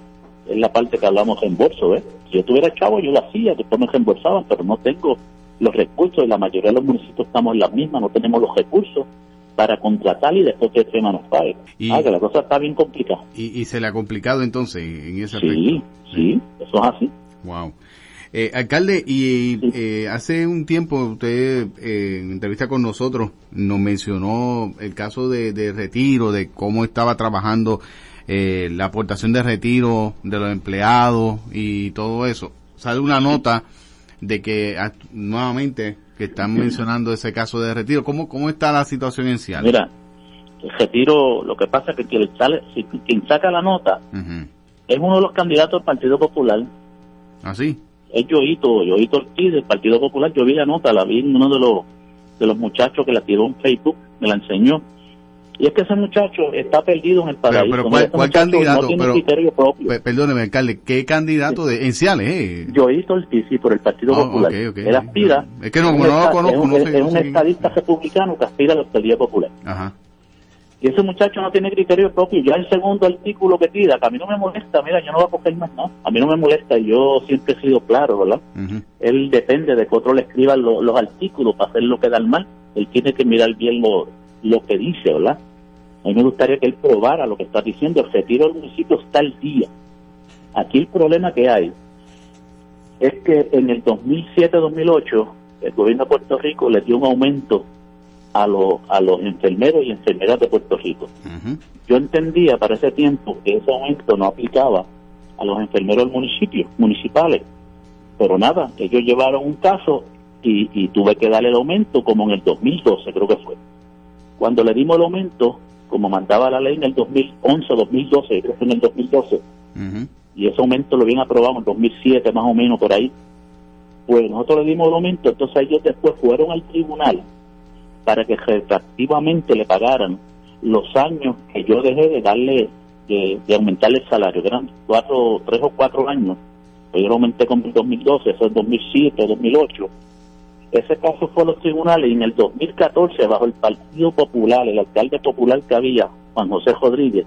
Es la parte que hablamos reembolso, ¿ves? Si yo tuviera chavo, yo lo hacía, después me reembolsaban, pero no tengo los recursos y la mayoría de los municipios estamos en la misma, no tenemos los recursos para contratar y después que FEMA nos pague. Y- Ah, que la cosa está bien complicada. Y, y se le ha complicado entonces en ese Sí, aspecto. sí, eso es así. Wow. Eh, alcalde, y eh, hace un tiempo usted eh, en entrevista con nosotros nos mencionó el caso de, de retiro, de cómo estaba trabajando eh, la aportación de retiro de los empleados y todo eso. Sale una nota de que ah, nuevamente que están mencionando ese caso de retiro. ¿Cómo, cómo está la situación en Ciales? Mira, el retiro, lo que pasa es que quien, sale, quien saca la nota es uno de los candidatos del Partido Popular. ¿Así? Es Yoito, Yoito Ortiz del Partido Popular. Yo vi la nota, la vi en uno de los, de los muchachos que la tiró en Facebook, me la enseñó. Y es que ese muchacho está perdido en el paraíso. pero ¿cuál, candidato? No tiene Pero- criterio propio. pe- perdóneme, alcalde, ¿qué candidato de en Ciales? Eh? Yoito Ortiz, sí, por el Partido Ah, Popular. ok, ok. Él aspira. Es que no, no lo conozco, Es un, no sé- es un estadista republicano que aspira a la Partido Popular. Ajá. Y ese muchacho no tiene criterio propio. Ya el segundo artículo que tira, que a mí no me molesta, mira, yo no voy a coger más nada. A mí no me molesta, yo siempre he sido claro, ¿verdad? Él depende de que otro le escriba lo- los artículos para hacerlo quedar mal. Él tiene que mirar bien lo, lo que dice, ¿verdad? A mí me gustaría que él probara lo que está diciendo. El retiro del municipio está al día. Aquí el problema que hay es que en el 2007-2008 el gobierno de Puerto Rico le dio un aumento a, los a los enfermeros y enfermeras de Puerto Rico. Yo entendía para ese tiempo que ese aumento no aplicaba a los enfermeros del municipio, municipales. Pero nada, ellos llevaron un caso y, y tuve que darle el aumento como en el 2012, creo que fue. Cuando le dimos el aumento, como mandaba la ley en el 2011, 2012, creo que en el 2012, y ese aumento lo habían aprobado en el 2007, más o menos por ahí, pues nosotros le dimos el aumento, entonces ellos después fueron al tribunal para que retroactivamente le pagaran los años que yo dejé de darle, de, de aumentarle el salario, que eran cuatro, tres o cuatro años, pues yo lo aumenté el 2012, eso es 2007, 2008. Ese caso fue a los tribunales y en el 2014, bajo el Partido Popular, el alcalde popular que había, Juan José Rodríguez,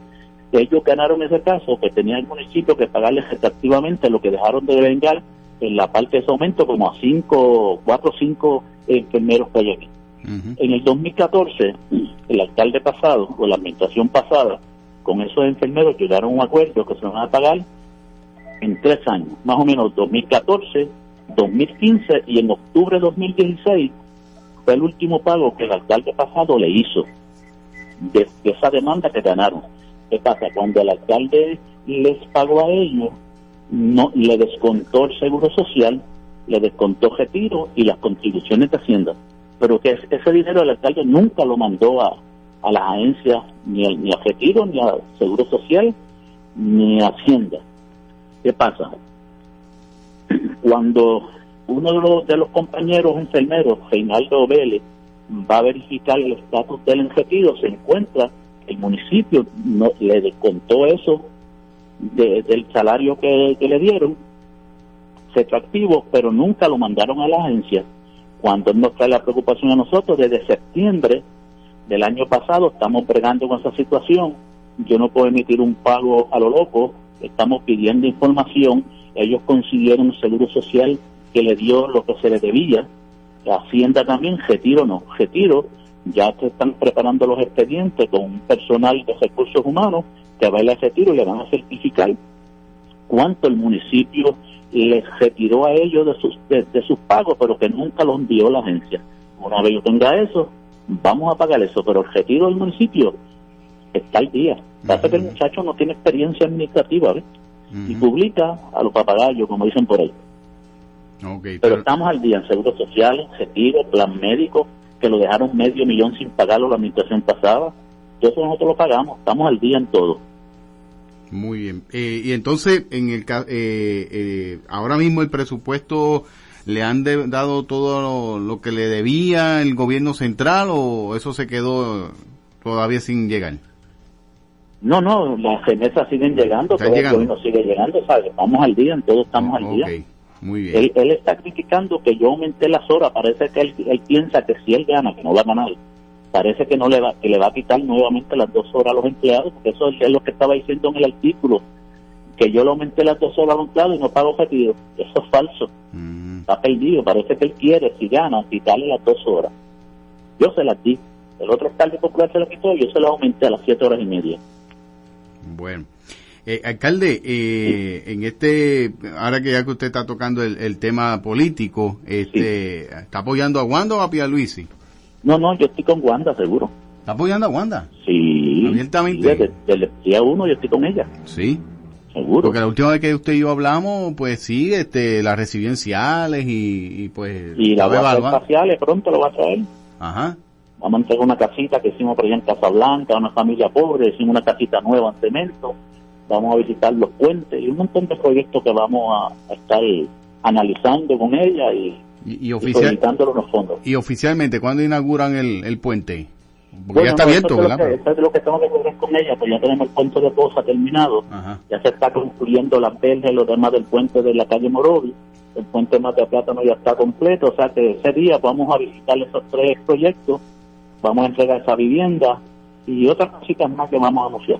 ellos ganaron ese caso, que tenía el municipio que pagarle retroactivamente lo que dejaron de vengar en la parte de ese aumento como a cinco, cuatro o cinco enfermeros que hay aquí. En el 2014, el alcalde pasado o la administración pasada, con esos enfermeros llegaron a un acuerdo que se van a pagar en tres años, más o menos 2014, 2015 y en octubre de 2016 fue el último pago que el alcalde pasado le hizo de, esa demanda que ganaron. ¿Qué pasa? Cuando el alcalde les pagó a ellos, no le descontó el seguro social, le descontó retiro y las contribuciones de Hacienda. Pero que es- ese dinero el alcalde nunca lo mandó a, a las agencias, ni, al- ni a retiro, ni a seguro social, ni a Hacienda. ¿Qué pasa? Cuando uno de los, de los compañeros enfermeros, Reinaldo Vélez, va a verificar el estatus del en retiro, se encuentra el municipio no le descontó eso de- del salario que, le dieron, retroactivo, pero nunca lo mandaron a la agencia. Cuando nos trae la preocupación a nosotros, desde septiembre del año pasado estamos bregando con esa situación. Yo no puedo emitir un pago a lo loco, estamos pidiendo información. Ellos consiguieron un seguro social que le dio lo que se le debía. La Hacienda también, retiro no, retiro. Ya se están preparando los expedientes con un personal de recursos humanos que va a ir al retiro y le van a certificar cuánto el municipio les retiró a ellos de sus, de, de sus pagos, pero que nunca los envió la agencia. Una vez yo tenga eso, vamos a pagar eso, pero el retiro del municipio está al día. Pasa que el muchacho no tiene experiencia administrativa, ¿ves? Y publica a los papagayos, como dicen por ahí. Pero pero, estamos al día en seguro social, retiro, plan médico, que lo dejaron medio millón sin pagarlo la administración pasada. Todo eso nosotros lo pagamos, estamos al día en todo. muy bien. Eh, y entonces, en el eh, eh, ahora mismo el presupuesto le han de- dado todo lo, lo que le debía el gobierno central o eso se quedó todavía sin llegar. No, no, las remesas siguen llegando, todo el gobierno sigue llegando, ¿sabes? Estamos al día, en todo estamos al día. Muy bien. Él, él está criticando que yo aumenté las horas, parece que él, él piensa que si él gana, que no va a ganar, parece que no le va, que le va a quitar nuevamente las dos horas a los empleados, porque eso es lo que estaba diciendo en el artículo, que yo le aumenté las dos horas a los empleados y no pago retiro. Eso es falso. Está perdido, parece que él quiere, si gana, quitarle las dos horas. Yo se las di. El otro alcalde popular se las quitó, yo se las aumenté a las siete horas y media. Bueno. Eh, alcalde, eh, en este, ahora que ya que usted está tocando el, el tema político, este, ¿está apoyando a Wanda o a Pierluisi? No, no, yo estoy con Wanda, seguro. ¿Está apoyando a Wanda? Sí. Abiertamente. Desde, desde el día uno yo estoy con ella. Sí. Seguro. Porque la última vez que usted y yo hablamos, pues sí, este, las residenciales y, y pues... Y la voy a hacer faciales, pronto lo va a traer. Ajá. Vamos a entregar una casita que hicimos por allá en Casablanca, una familia pobre, hicimos una casita nueva en cemento. Vamos a visitar los puentes y un montón de proyectos que vamos a, a estar analizando con ella y, Y, oficial, los fondos. y oficialmente, ¿cuándo inauguran el, el puente? Porque Bueno, ya está no, abierto, eso es lo ¿verdad? que- eso es lo que tengo que con ella, pues ya tenemos el puente de Poza terminado. Ya se está concluyendo las verjas y los demás del puente de la calle Morovi. El puente de Plátano ya está completo, o sea que ese día vamos a visitar esos tres proyectos, vamos a entregar esa vivienda y otras cositas más que vamos a anunciar.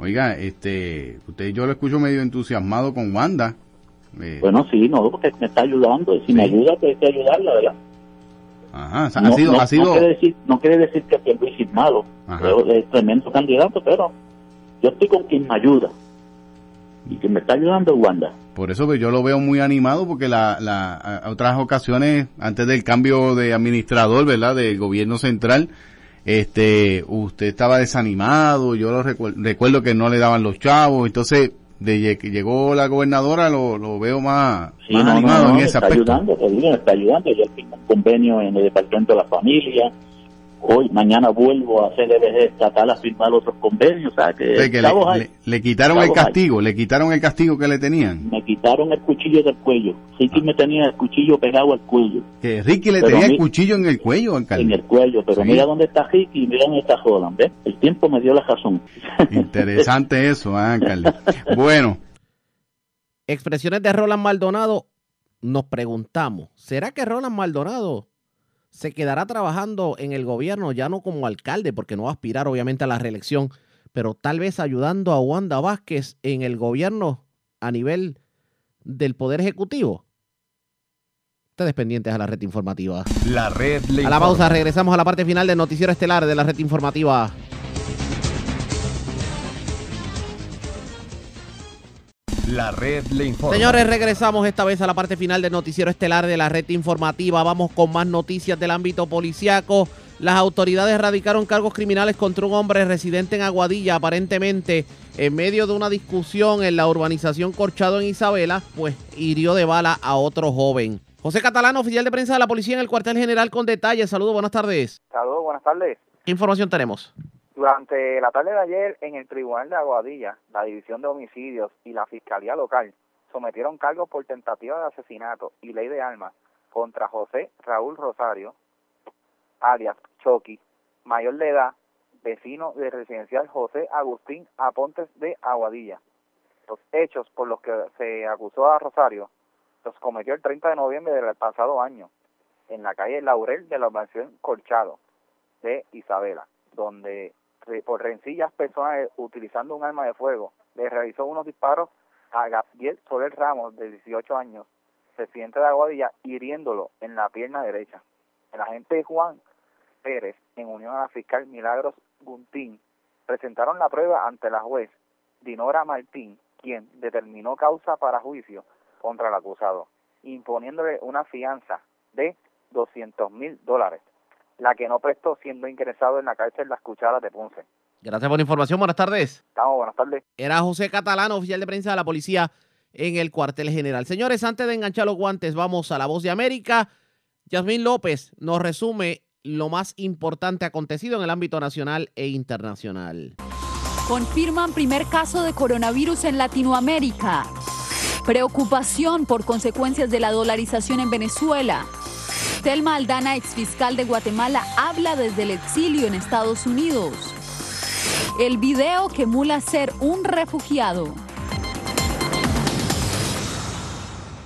Oiga, este, usted yo lo escucho medio entusiasmado con Wanda. Eh, Bueno, sí, no, porque me está ayudando y si me ayuda, pues hay que ayudarla, ¿verdad? Ajá, o sea, no, ha sido, no- ha sido, no quiere decir, no quiere decir que Pierluisi es malo, es tremendo candidato, pero yo estoy con quien me ayuda y quien me está ayudando Wanda. por eso que yo lo veo muy animado porque la, la, a- otras ocasiones, antes del cambio de administrador, ¿verdad? Del gobierno central, este, usted estaba desanimado, yo lo recuer- recuerdo que no le daban los chavos, entonces, de que llegó la gobernadora lo, lo veo más, Sí, más no, no, animado no, en me ese está aspecto. ayudando, digo, me está ayudando. Yo firmé un convenio en el Departamento de la Familia. Hoy, mañana vuelvo a CDBG estatal a firmar otros convenios. O sea, que, O sea, que le, chavos hay. le- le quitaron el hay. castigo, le quitaron el castigo que le tenían. me quitaron el cuchillo del cuello. Ricky me tenía el cuchillo pegado al cuello. Que Ricky le Pero tenía a el cuchillo en el cuello, alcalde. En el cuello, pero Sí. mira dónde está Ricky y mira dónde está Roland, ¿ves? El tiempo me dio la razón. Interesante eso, ah, alcalde. Bueno, Expresiones de Roland Maldonado, nos preguntamos, ¿será que Roland Maldonado se quedará trabajando en el gobierno ya no como alcalde, porque no va a aspirar obviamente a la reelección, pero tal vez ayudando a Wanda Vázquez en el gobierno a nivel del Poder Ejecutivo? Ustedes pendientes a la red informativa. La red le A la pausa, regresamos a la parte final del noticiero estelar de la red informativa. La red le informa. Señores, regresamos esta vez a la parte final del noticiero estelar de la red informativa. Vamos con más noticias del ámbito policiaco. Las autoridades radicaron cargos criminales contra un hombre residente en Aguadilla, aparentemente en medio de una discusión en la urbanización Corchado en Isabela, pues hirió de bala a otro joven. José Catalán, oficial de prensa de la policía en el cuartel general con detalles. Saludos, buenas tardes. Saludos, buenas tardes. ¿Qué información tenemos? Durante la tarde de ayer, en el Tribunal de Aguadilla, la División de Homicidios y la Fiscalía Local sometieron cargos por tentativa de asesinato y ley de armas contra José Raúl Rosario, alias Chucky, mayor de edad, vecino del residencial José Agustín Apontes de Aguadilla. Los hechos por los que se acusó a Rosario los cometió el 30 de noviembre del pasado año en la calle Laurel de la urbanización Colchado de Isabela, donde por rencillas personales utilizando un arma de fuego le realizó unos disparos a Gabriel Soler Ramos de 18 años, residente de Aguadilla, hiriéndolo en la pierna derecha. El agente Juan Pérez, en unión a la fiscal Milagros Guntín, presentaron la prueba ante la juez Dinora Martín, quien determinó causa para juicio contra el acusado, imponiéndole una fianza de 200 mil dólares, la que no prestó siendo ingresado en la cárcel Las Cucharas de Ponce. Gracias por la información. Buenas tardes. Estamos, buenas tardes. Era José Catalán, oficial de prensa de la policía en el cuartel general. Señores, antes de enganchar los guantes, vamos a la voz de América. Yasmín López nos resume lo más importante acontecido en el ámbito nacional e internacional. Confirman primer caso de coronavirus en Latinoamérica. Preocupación por consecuencias de la dolarización en Venezuela. Telma Aldana, exfiscal de Guatemala, habla desde el exilio en Estados Unidos. El video que emula ser un refugiado.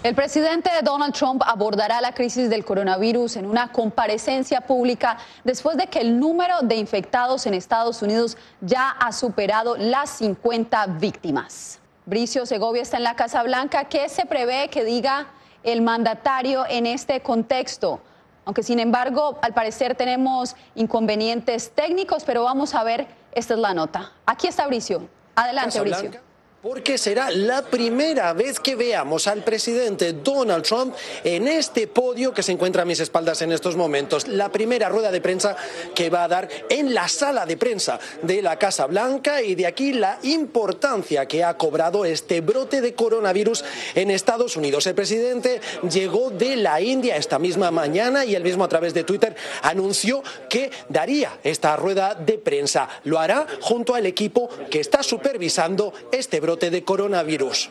El presidente Donald Trump abordará la crisis del coronavirus en una comparecencia pública después de que el número de infectados en Estados Unidos ya ha superado las 50 víctimas. Bricio Segovia está en la Casa Blanca. ¿Qué se prevé que diga el mandatario en este contexto? Aunque sin embargo, al parecer tenemos inconvenientes técnicos, pero vamos a ver, esta es la nota. Aquí está Bricio. Adelante, Bricio. Porque será la primera vez que veamos al presidente Donald Trump en este podio que se encuentra a mis espaldas en estos momentos. La primera rueda de prensa que va a dar en la sala de prensa de la Casa Blanca y de aquí la importancia que ha cobrado este brote de coronavirus en Estados Unidos. El presidente llegó de la India esta misma mañana y él mismo a través de Twitter anunció que daría esta rueda de prensa. Lo hará junto al equipo que está supervisando este brote de coronavirus.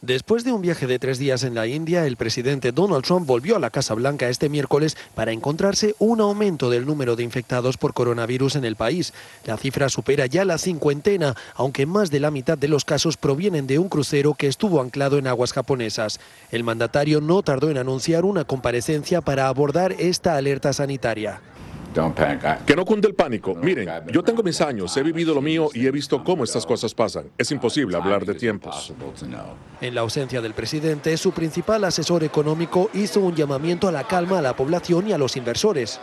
Después de un viaje de tres días en la India, el presidente Donald Trump volvió a la Casa Blanca este miércoles para encontrarse un aumento del número de infectados por coronavirus en el país. La cifra supera ya la cincuentena, aunque más de la mitad de los casos provienen de un crucero que estuvo anclado en aguas japonesas. El mandatario no tardó en anunciar una comparecencia para abordar esta alerta sanitaria. Que no cunde el pánico. Miren, yo tengo mis años, he vivido lo mío y he visto cómo estas cosas pasan. Es imposible hablar de tiempos. En la ausencia del presidente, su principal asesor económico hizo un llamamiento a la calma a la población y a los inversores.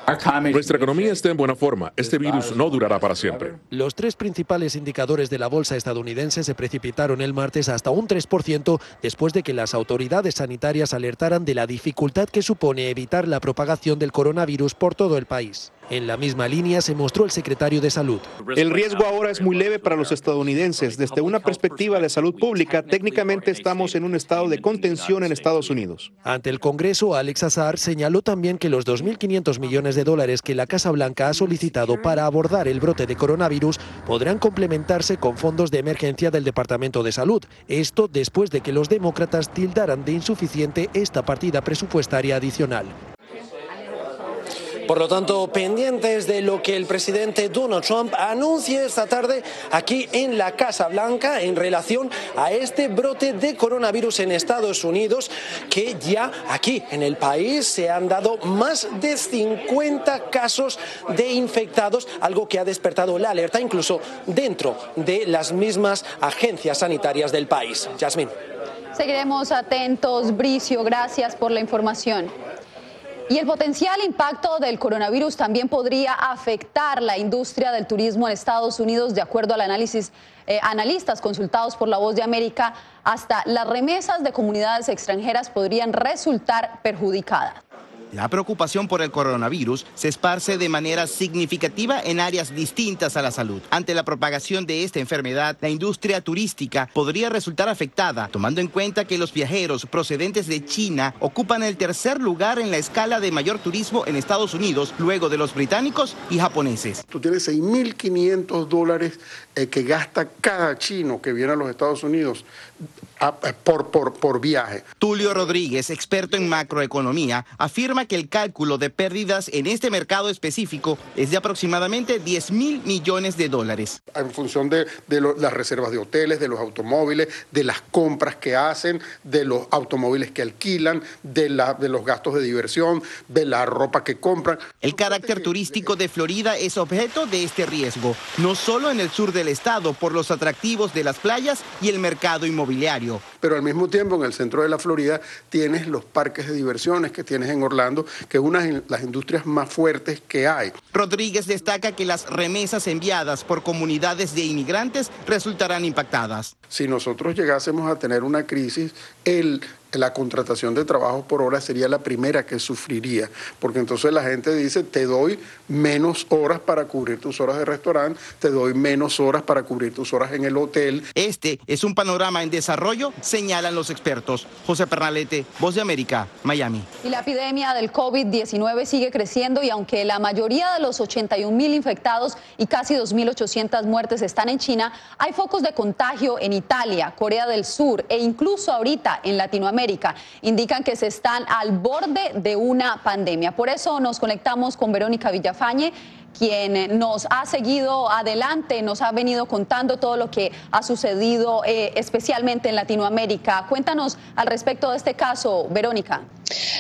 Nuestra economía está en buena forma. Este virus no durará para siempre. Los tres principales indicadores de la bolsa estadounidense se precipitaron el martes hasta un 3% después de que las autoridades sanitarias alertaran de la dificultad que supone evitar la propagación del coronavirus por todo el país. En la misma línea se mostró el secretario de Salud. El riesgo ahora es muy leve para los estadounidenses. Desde una perspectiva de salud pública, técnicamente estamos en un estado de contención en Estados Unidos. Ante el Congreso, Alex Azar señaló también que los 2.500 millones de dólares que la Casa Blanca ha solicitado para abordar el brote de coronavirus podrán complementarse con fondos de emergencia del Departamento de Salud. Esto después de que los demócratas tildaran de insuficiente esta partida presupuestaria adicional. Por lo tanto, pendientes de lo que el presidente Donald Trump anuncie esta tarde aquí en la Casa Blanca en relación a este brote de coronavirus en Estados Unidos, que ya aquí en el país se han dado más de 50 casos de infectados, algo que ha despertado la alerta incluso dentro de las mismas agencias sanitarias del país. Yasmín. Seguiremos atentos, Bricio, gracias por la información. Y el potencial impacto del coronavirus también podría afectar la industria del turismo en Estados Unidos, de acuerdo al análisis eh, analistas consultados por La Voz de América. Hasta las remesas de comunidades extranjeras podrían resultar perjudicadas. La preocupación por el coronavirus se esparce de manera significativa en áreas distintas a la salud. Ante la propagación de esta enfermedad, la industria turística podría resultar afectada, tomando en cuenta que los viajeros procedentes de China ocupan el tercer lugar en la escala de mayor turismo en Estados Unidos, luego de los británicos y japoneses. Tú tienes 6.500 dólares eh, que gasta cada chino que viene a los Estados Unidos por, por, por viaje. Tulio Rodríguez, experto en macroeconomía, afirma que el cálculo de pérdidas en este mercado específico es de aproximadamente 10 mil millones de dólares. En función de, de lo- las reservas de hoteles, de los automóviles, de las compras que hacen, de los automóviles que alquilan, de, la, de los gastos de diversión, de la ropa que compran. El carácter turístico de Florida es objeto de este riesgo, no solo en el sur del estado por los atractivos de las playas y el mercado inmobiliario. Pero al mismo tiempo en el centro de la Florida tienes los parques de diversiones que tienes en Orlando, que es una de las industrias más fuertes que hay. Rodríguez destaca que las remesas enviadas por comunidades de inmigrantes resultarán impactadas. Si nosotros llegásemos a tener una crisis, el, la contratación de trabajo por hora sería la primera que sufriría, porque entonces la gente dice, te doy menos horas para cubrir tus horas de restaurante, te doy menos horas para cubrir tus horas en el hotel. Este es un panorama en desarrollo, señalan los expertos. José Pernalete, Voz de América, Miami. Y la epidemia del COVID-19 sigue creciendo y aunque la mayoría de los 81 mil infectados y casi 2.800 muertes están en China, hay focos de contagio en Italia, Corea del Sur e incluso ahorita en Latinoamérica. Indican que se están al borde de una pandemia. Por eso nos conectamos con Verónica Villafañe quien nos ha seguido adelante, nos ha venido contando todo lo que ha sucedido eh, especialmente en Latinoamérica. Cuéntanos al respecto de este caso, Verónica.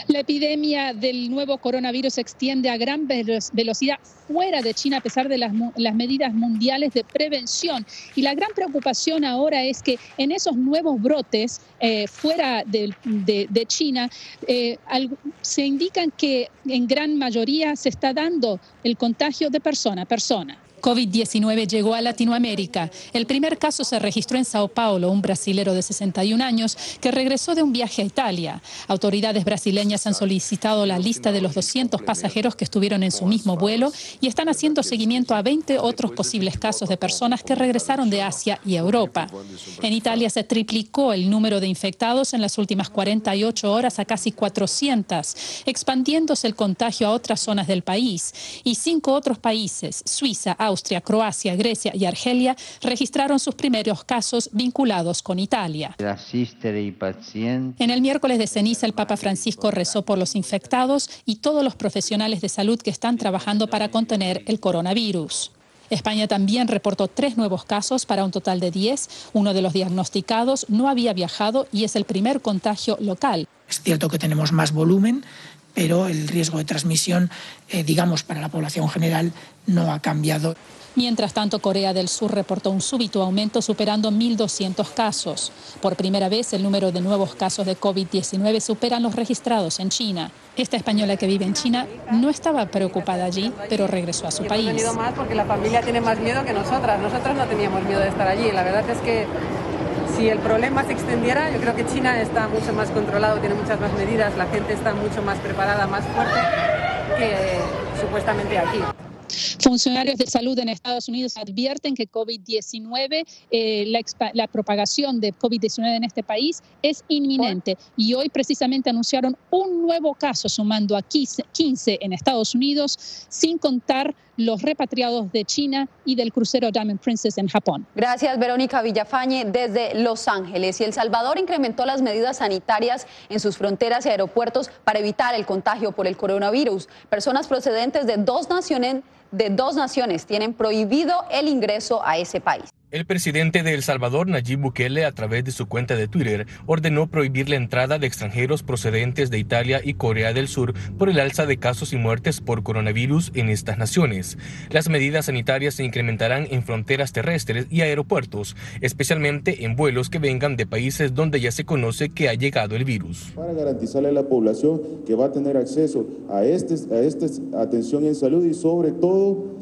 La epidemia del nuevo coronavirus se extiende a gran velo- velocidad fuera de China a pesar de las, medidas mundiales de prevención. Y la gran preocupación ahora es que en esos nuevos brotes eh, fuera de, China eh, se indican que en gran mayoría se está dando el contagio de persona a persona. COVID-19 llegó a Latinoamérica. El primer caso se registró en Sao Paulo, un brasilero de 61 años que regresó de un viaje a Italia. Autoridades brasileñas han solicitado la lista de los 200 pasajeros que estuvieron en su mismo vuelo y están haciendo seguimiento a 20 otros posibles casos de personas que regresaron de Asia y Europa. En Italia se triplicó el número de infectados en las últimas 48 horas a casi 400, expandiéndose el contagio a otras zonas del país. Y cinco otros países, Suiza, Austria, Croacia, Grecia y Argelia, registraron sus primeros casos vinculados con Italia. En el miércoles de ceniza, el Papa Francisco rezó por los infectados y todos los profesionales de salud que están trabajando para contener el coronavirus. España también reportó tres nuevos casos para un total de 10. Uno de los diagnosticados no había viajado y es el primer contagio local. Es cierto que tenemos más volumen, pero el riesgo de transmisión, eh, digamos, para la población general no ha cambiado. Mientras tanto, Corea del Sur reportó un súbito aumento superando 1.200 casos. Por primera vez, el número de nuevos casos de COVID-19 superan los registrados en China. Esta española que vive en China no estaba preocupada allí, pero regresó a su Hemos país. venido más porque la familia tiene más miedo que nosotras. Nosotros no teníamos miedo de estar allí. La verdad es que si el problema se extendiera, yo creo que China está mucho más controlado, tiene muchas más medidas, la gente está mucho más preparada, más fuerte que supuestamente aquí. Funcionarios de salud en Estados Unidos advierten que COVID-19, eh, la, la propagación de COVID-19 en este país es inminente. Y hoy precisamente anunciaron un nuevo caso, sumando a 15 15 en Estados Unidos, sin contar los repatriados de China y del crucero Diamond Princess en Japón. Gracias, Verónica Villafañe, desde Los Ángeles. Y El Salvador incrementó las medidas sanitarias en sus fronteras y aeropuertos para evitar el contagio por el coronavirus. Personas procedentes de dos naciones, de dos naciones tienen prohibido el ingreso a ese país. El presidente de El Salvador, Nayib Bukele, a través de su cuenta de Twitter, ordenó prohibir la entrada de extranjeros procedentes de Italia y Corea del Sur por el alza de casos y muertes por coronavirus en estas naciones. Las medidas sanitarias se incrementarán en fronteras terrestres y aeropuertos, especialmente en vuelos que vengan de países donde ya se conoce que ha llegado el virus. Para garantizarle a la población que va a tener acceso a, esta atención en salud y sobre todo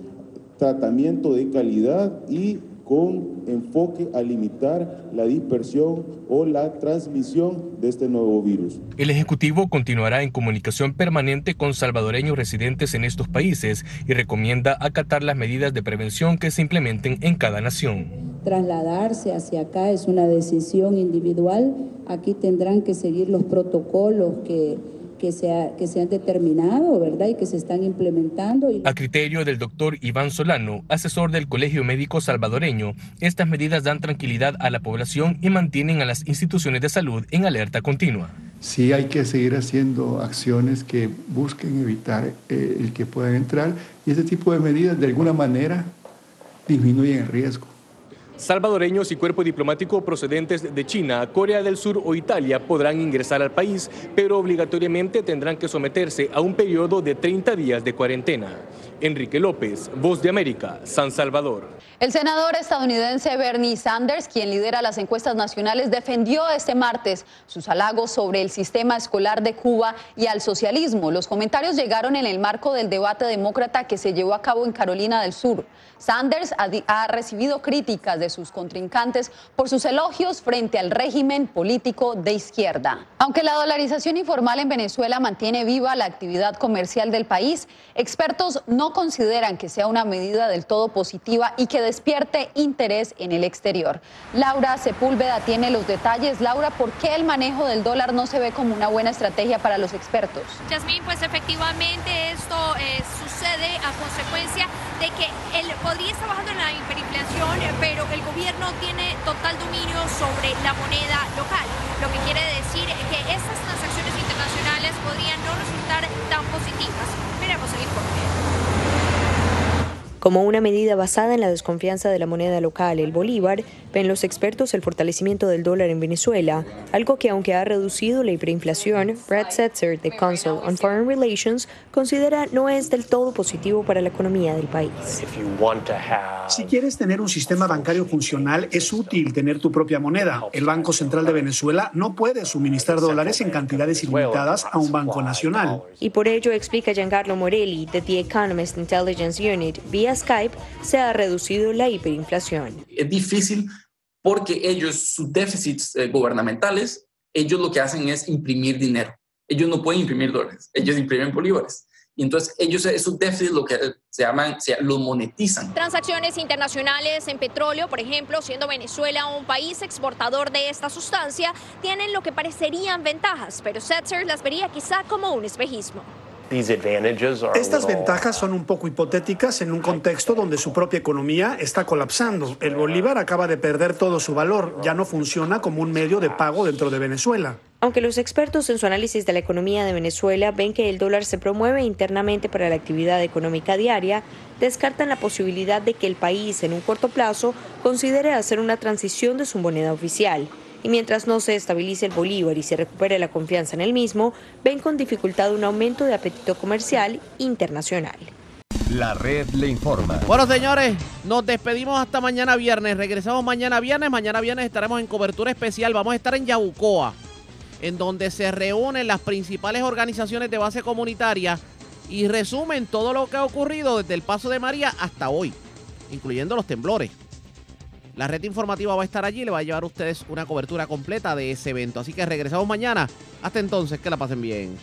tratamiento de calidad y con enfoque a limitar la dispersión o la transmisión de este nuevo virus. El Ejecutivo continuará en comunicación permanente con salvadoreños residentes en estos países y recomienda acatar las medidas de prevención que se implementen en cada nación. Trasladarse hacia acá es una decisión individual. Aquí tendrán que seguir los protocolos que que se, que se han determinado, ¿verdad? Y que se están implementando. A criterio del doctor Iván Solano, asesor del Colegio Médico Salvadoreño, estas medidas dan tranquilidad a la población y mantienen a las instituciones de salud en alerta continua. Sí hay que seguir haciendo acciones que busquen evitar eh, el que puedan entrar y ese tipo de medidas de alguna manera disminuyen el riesgo. Salvadoreños y cuerpo diplomático procedentes de China, Corea del Sur o Italia podrán ingresar al país, pero obligatoriamente tendrán que someterse a un periodo de 30 días de cuarentena. Enrique López, Voz de América, San Salvador. El senador estadounidense Bernie Sanders, quien lidera las encuestas nacionales, defendió este martes sus halagos sobre el sistema escolar de Cuba y al socialismo. Los comentarios llegaron en el marco del debate demócrata que se llevó a cabo en Carolina del Sur. Sanders ha recibido críticas de sus contrincantes por sus elogios frente al régimen político de izquierda. Aunque la dolarización informal en Venezuela mantiene viva la actividad comercial del país, expertos no consideran que sea una medida del todo positiva y que despierte interés en el exterior. Laura Sepúlveda tiene los detalles. Laura, ¿por qué el manejo del dólar no se ve como una buena estrategia para los expertos? Yasmín, pues efectivamente esto eh, sucede a consecuencia de que él podría estar bajando en la hiperinflación, pero el gobierno tiene total dominio sobre la moneda local, lo que quiere decir que estas transacciones internacionales podrían no resultar tan positivas. Veremos el informe. Como una medida basada en la desconfianza de la moneda local, el bolívar, ven los expertos el fortalecimiento del dólar en Venezuela, algo que aunque ha reducido la hiperinflación, Brad Setzer de Council on Foreign Relations considera no es del todo positivo para la economía del país. Si quieres tener un sistema bancario funcional, es útil tener tu propia moneda. El Banco Central de Venezuela no puede suministrar dólares en cantidades ilimitadas a un banco nacional. Y por ello, explica Giancarlo Morelli de The Economist Intelligence Unit, vía Skype se ha reducido la hiperinflación. Es difícil porque ellos, sus déficits eh, gubernamentales, ellos lo que hacen es imprimir dinero. Ellos no pueden imprimir dólares, ellos imprimen bolívares. Y entonces ellos esos déficits lo que se llaman, se, los monetizan. Transacciones internacionales en petróleo, por ejemplo, siendo Venezuela un país exportador de esta sustancia, tienen lo que parecerían ventajas, pero Setzer las vería quizá como un espejismo. Estas ventajas son un poco hipotéticas en un contexto donde su propia economía está colapsando. El bolívar acaba de perder todo su valor, ya no funciona como un medio de pago dentro de Venezuela. Aunque los expertos en su análisis de la economía de Venezuela ven que el dólar se promueve internamente para la actividad económica diaria, descartan la posibilidad de que el país en un corto plazo considere hacer una transición de su moneda oficial y mientras no se estabilice el bolívar y se recupere la confianza en el mismo, ven con dificultad un aumento de apetito comercial internacional. La red le informa. Bueno, señores, nos despedimos hasta mañana viernes. Regresamos mañana viernes. Mañana viernes estaremos en cobertura especial. Vamos a estar en Yabucoa, en donde se reúnen las principales organizaciones de base comunitaria y resumen todo lo que ha ocurrido desde el paso de María hasta hoy, incluyendo los temblores. La red informativa va a estar allí y le va a llevar a ustedes una cobertura completa de ese evento. Así que regresamos mañana. Hasta entonces, que la pasen bien.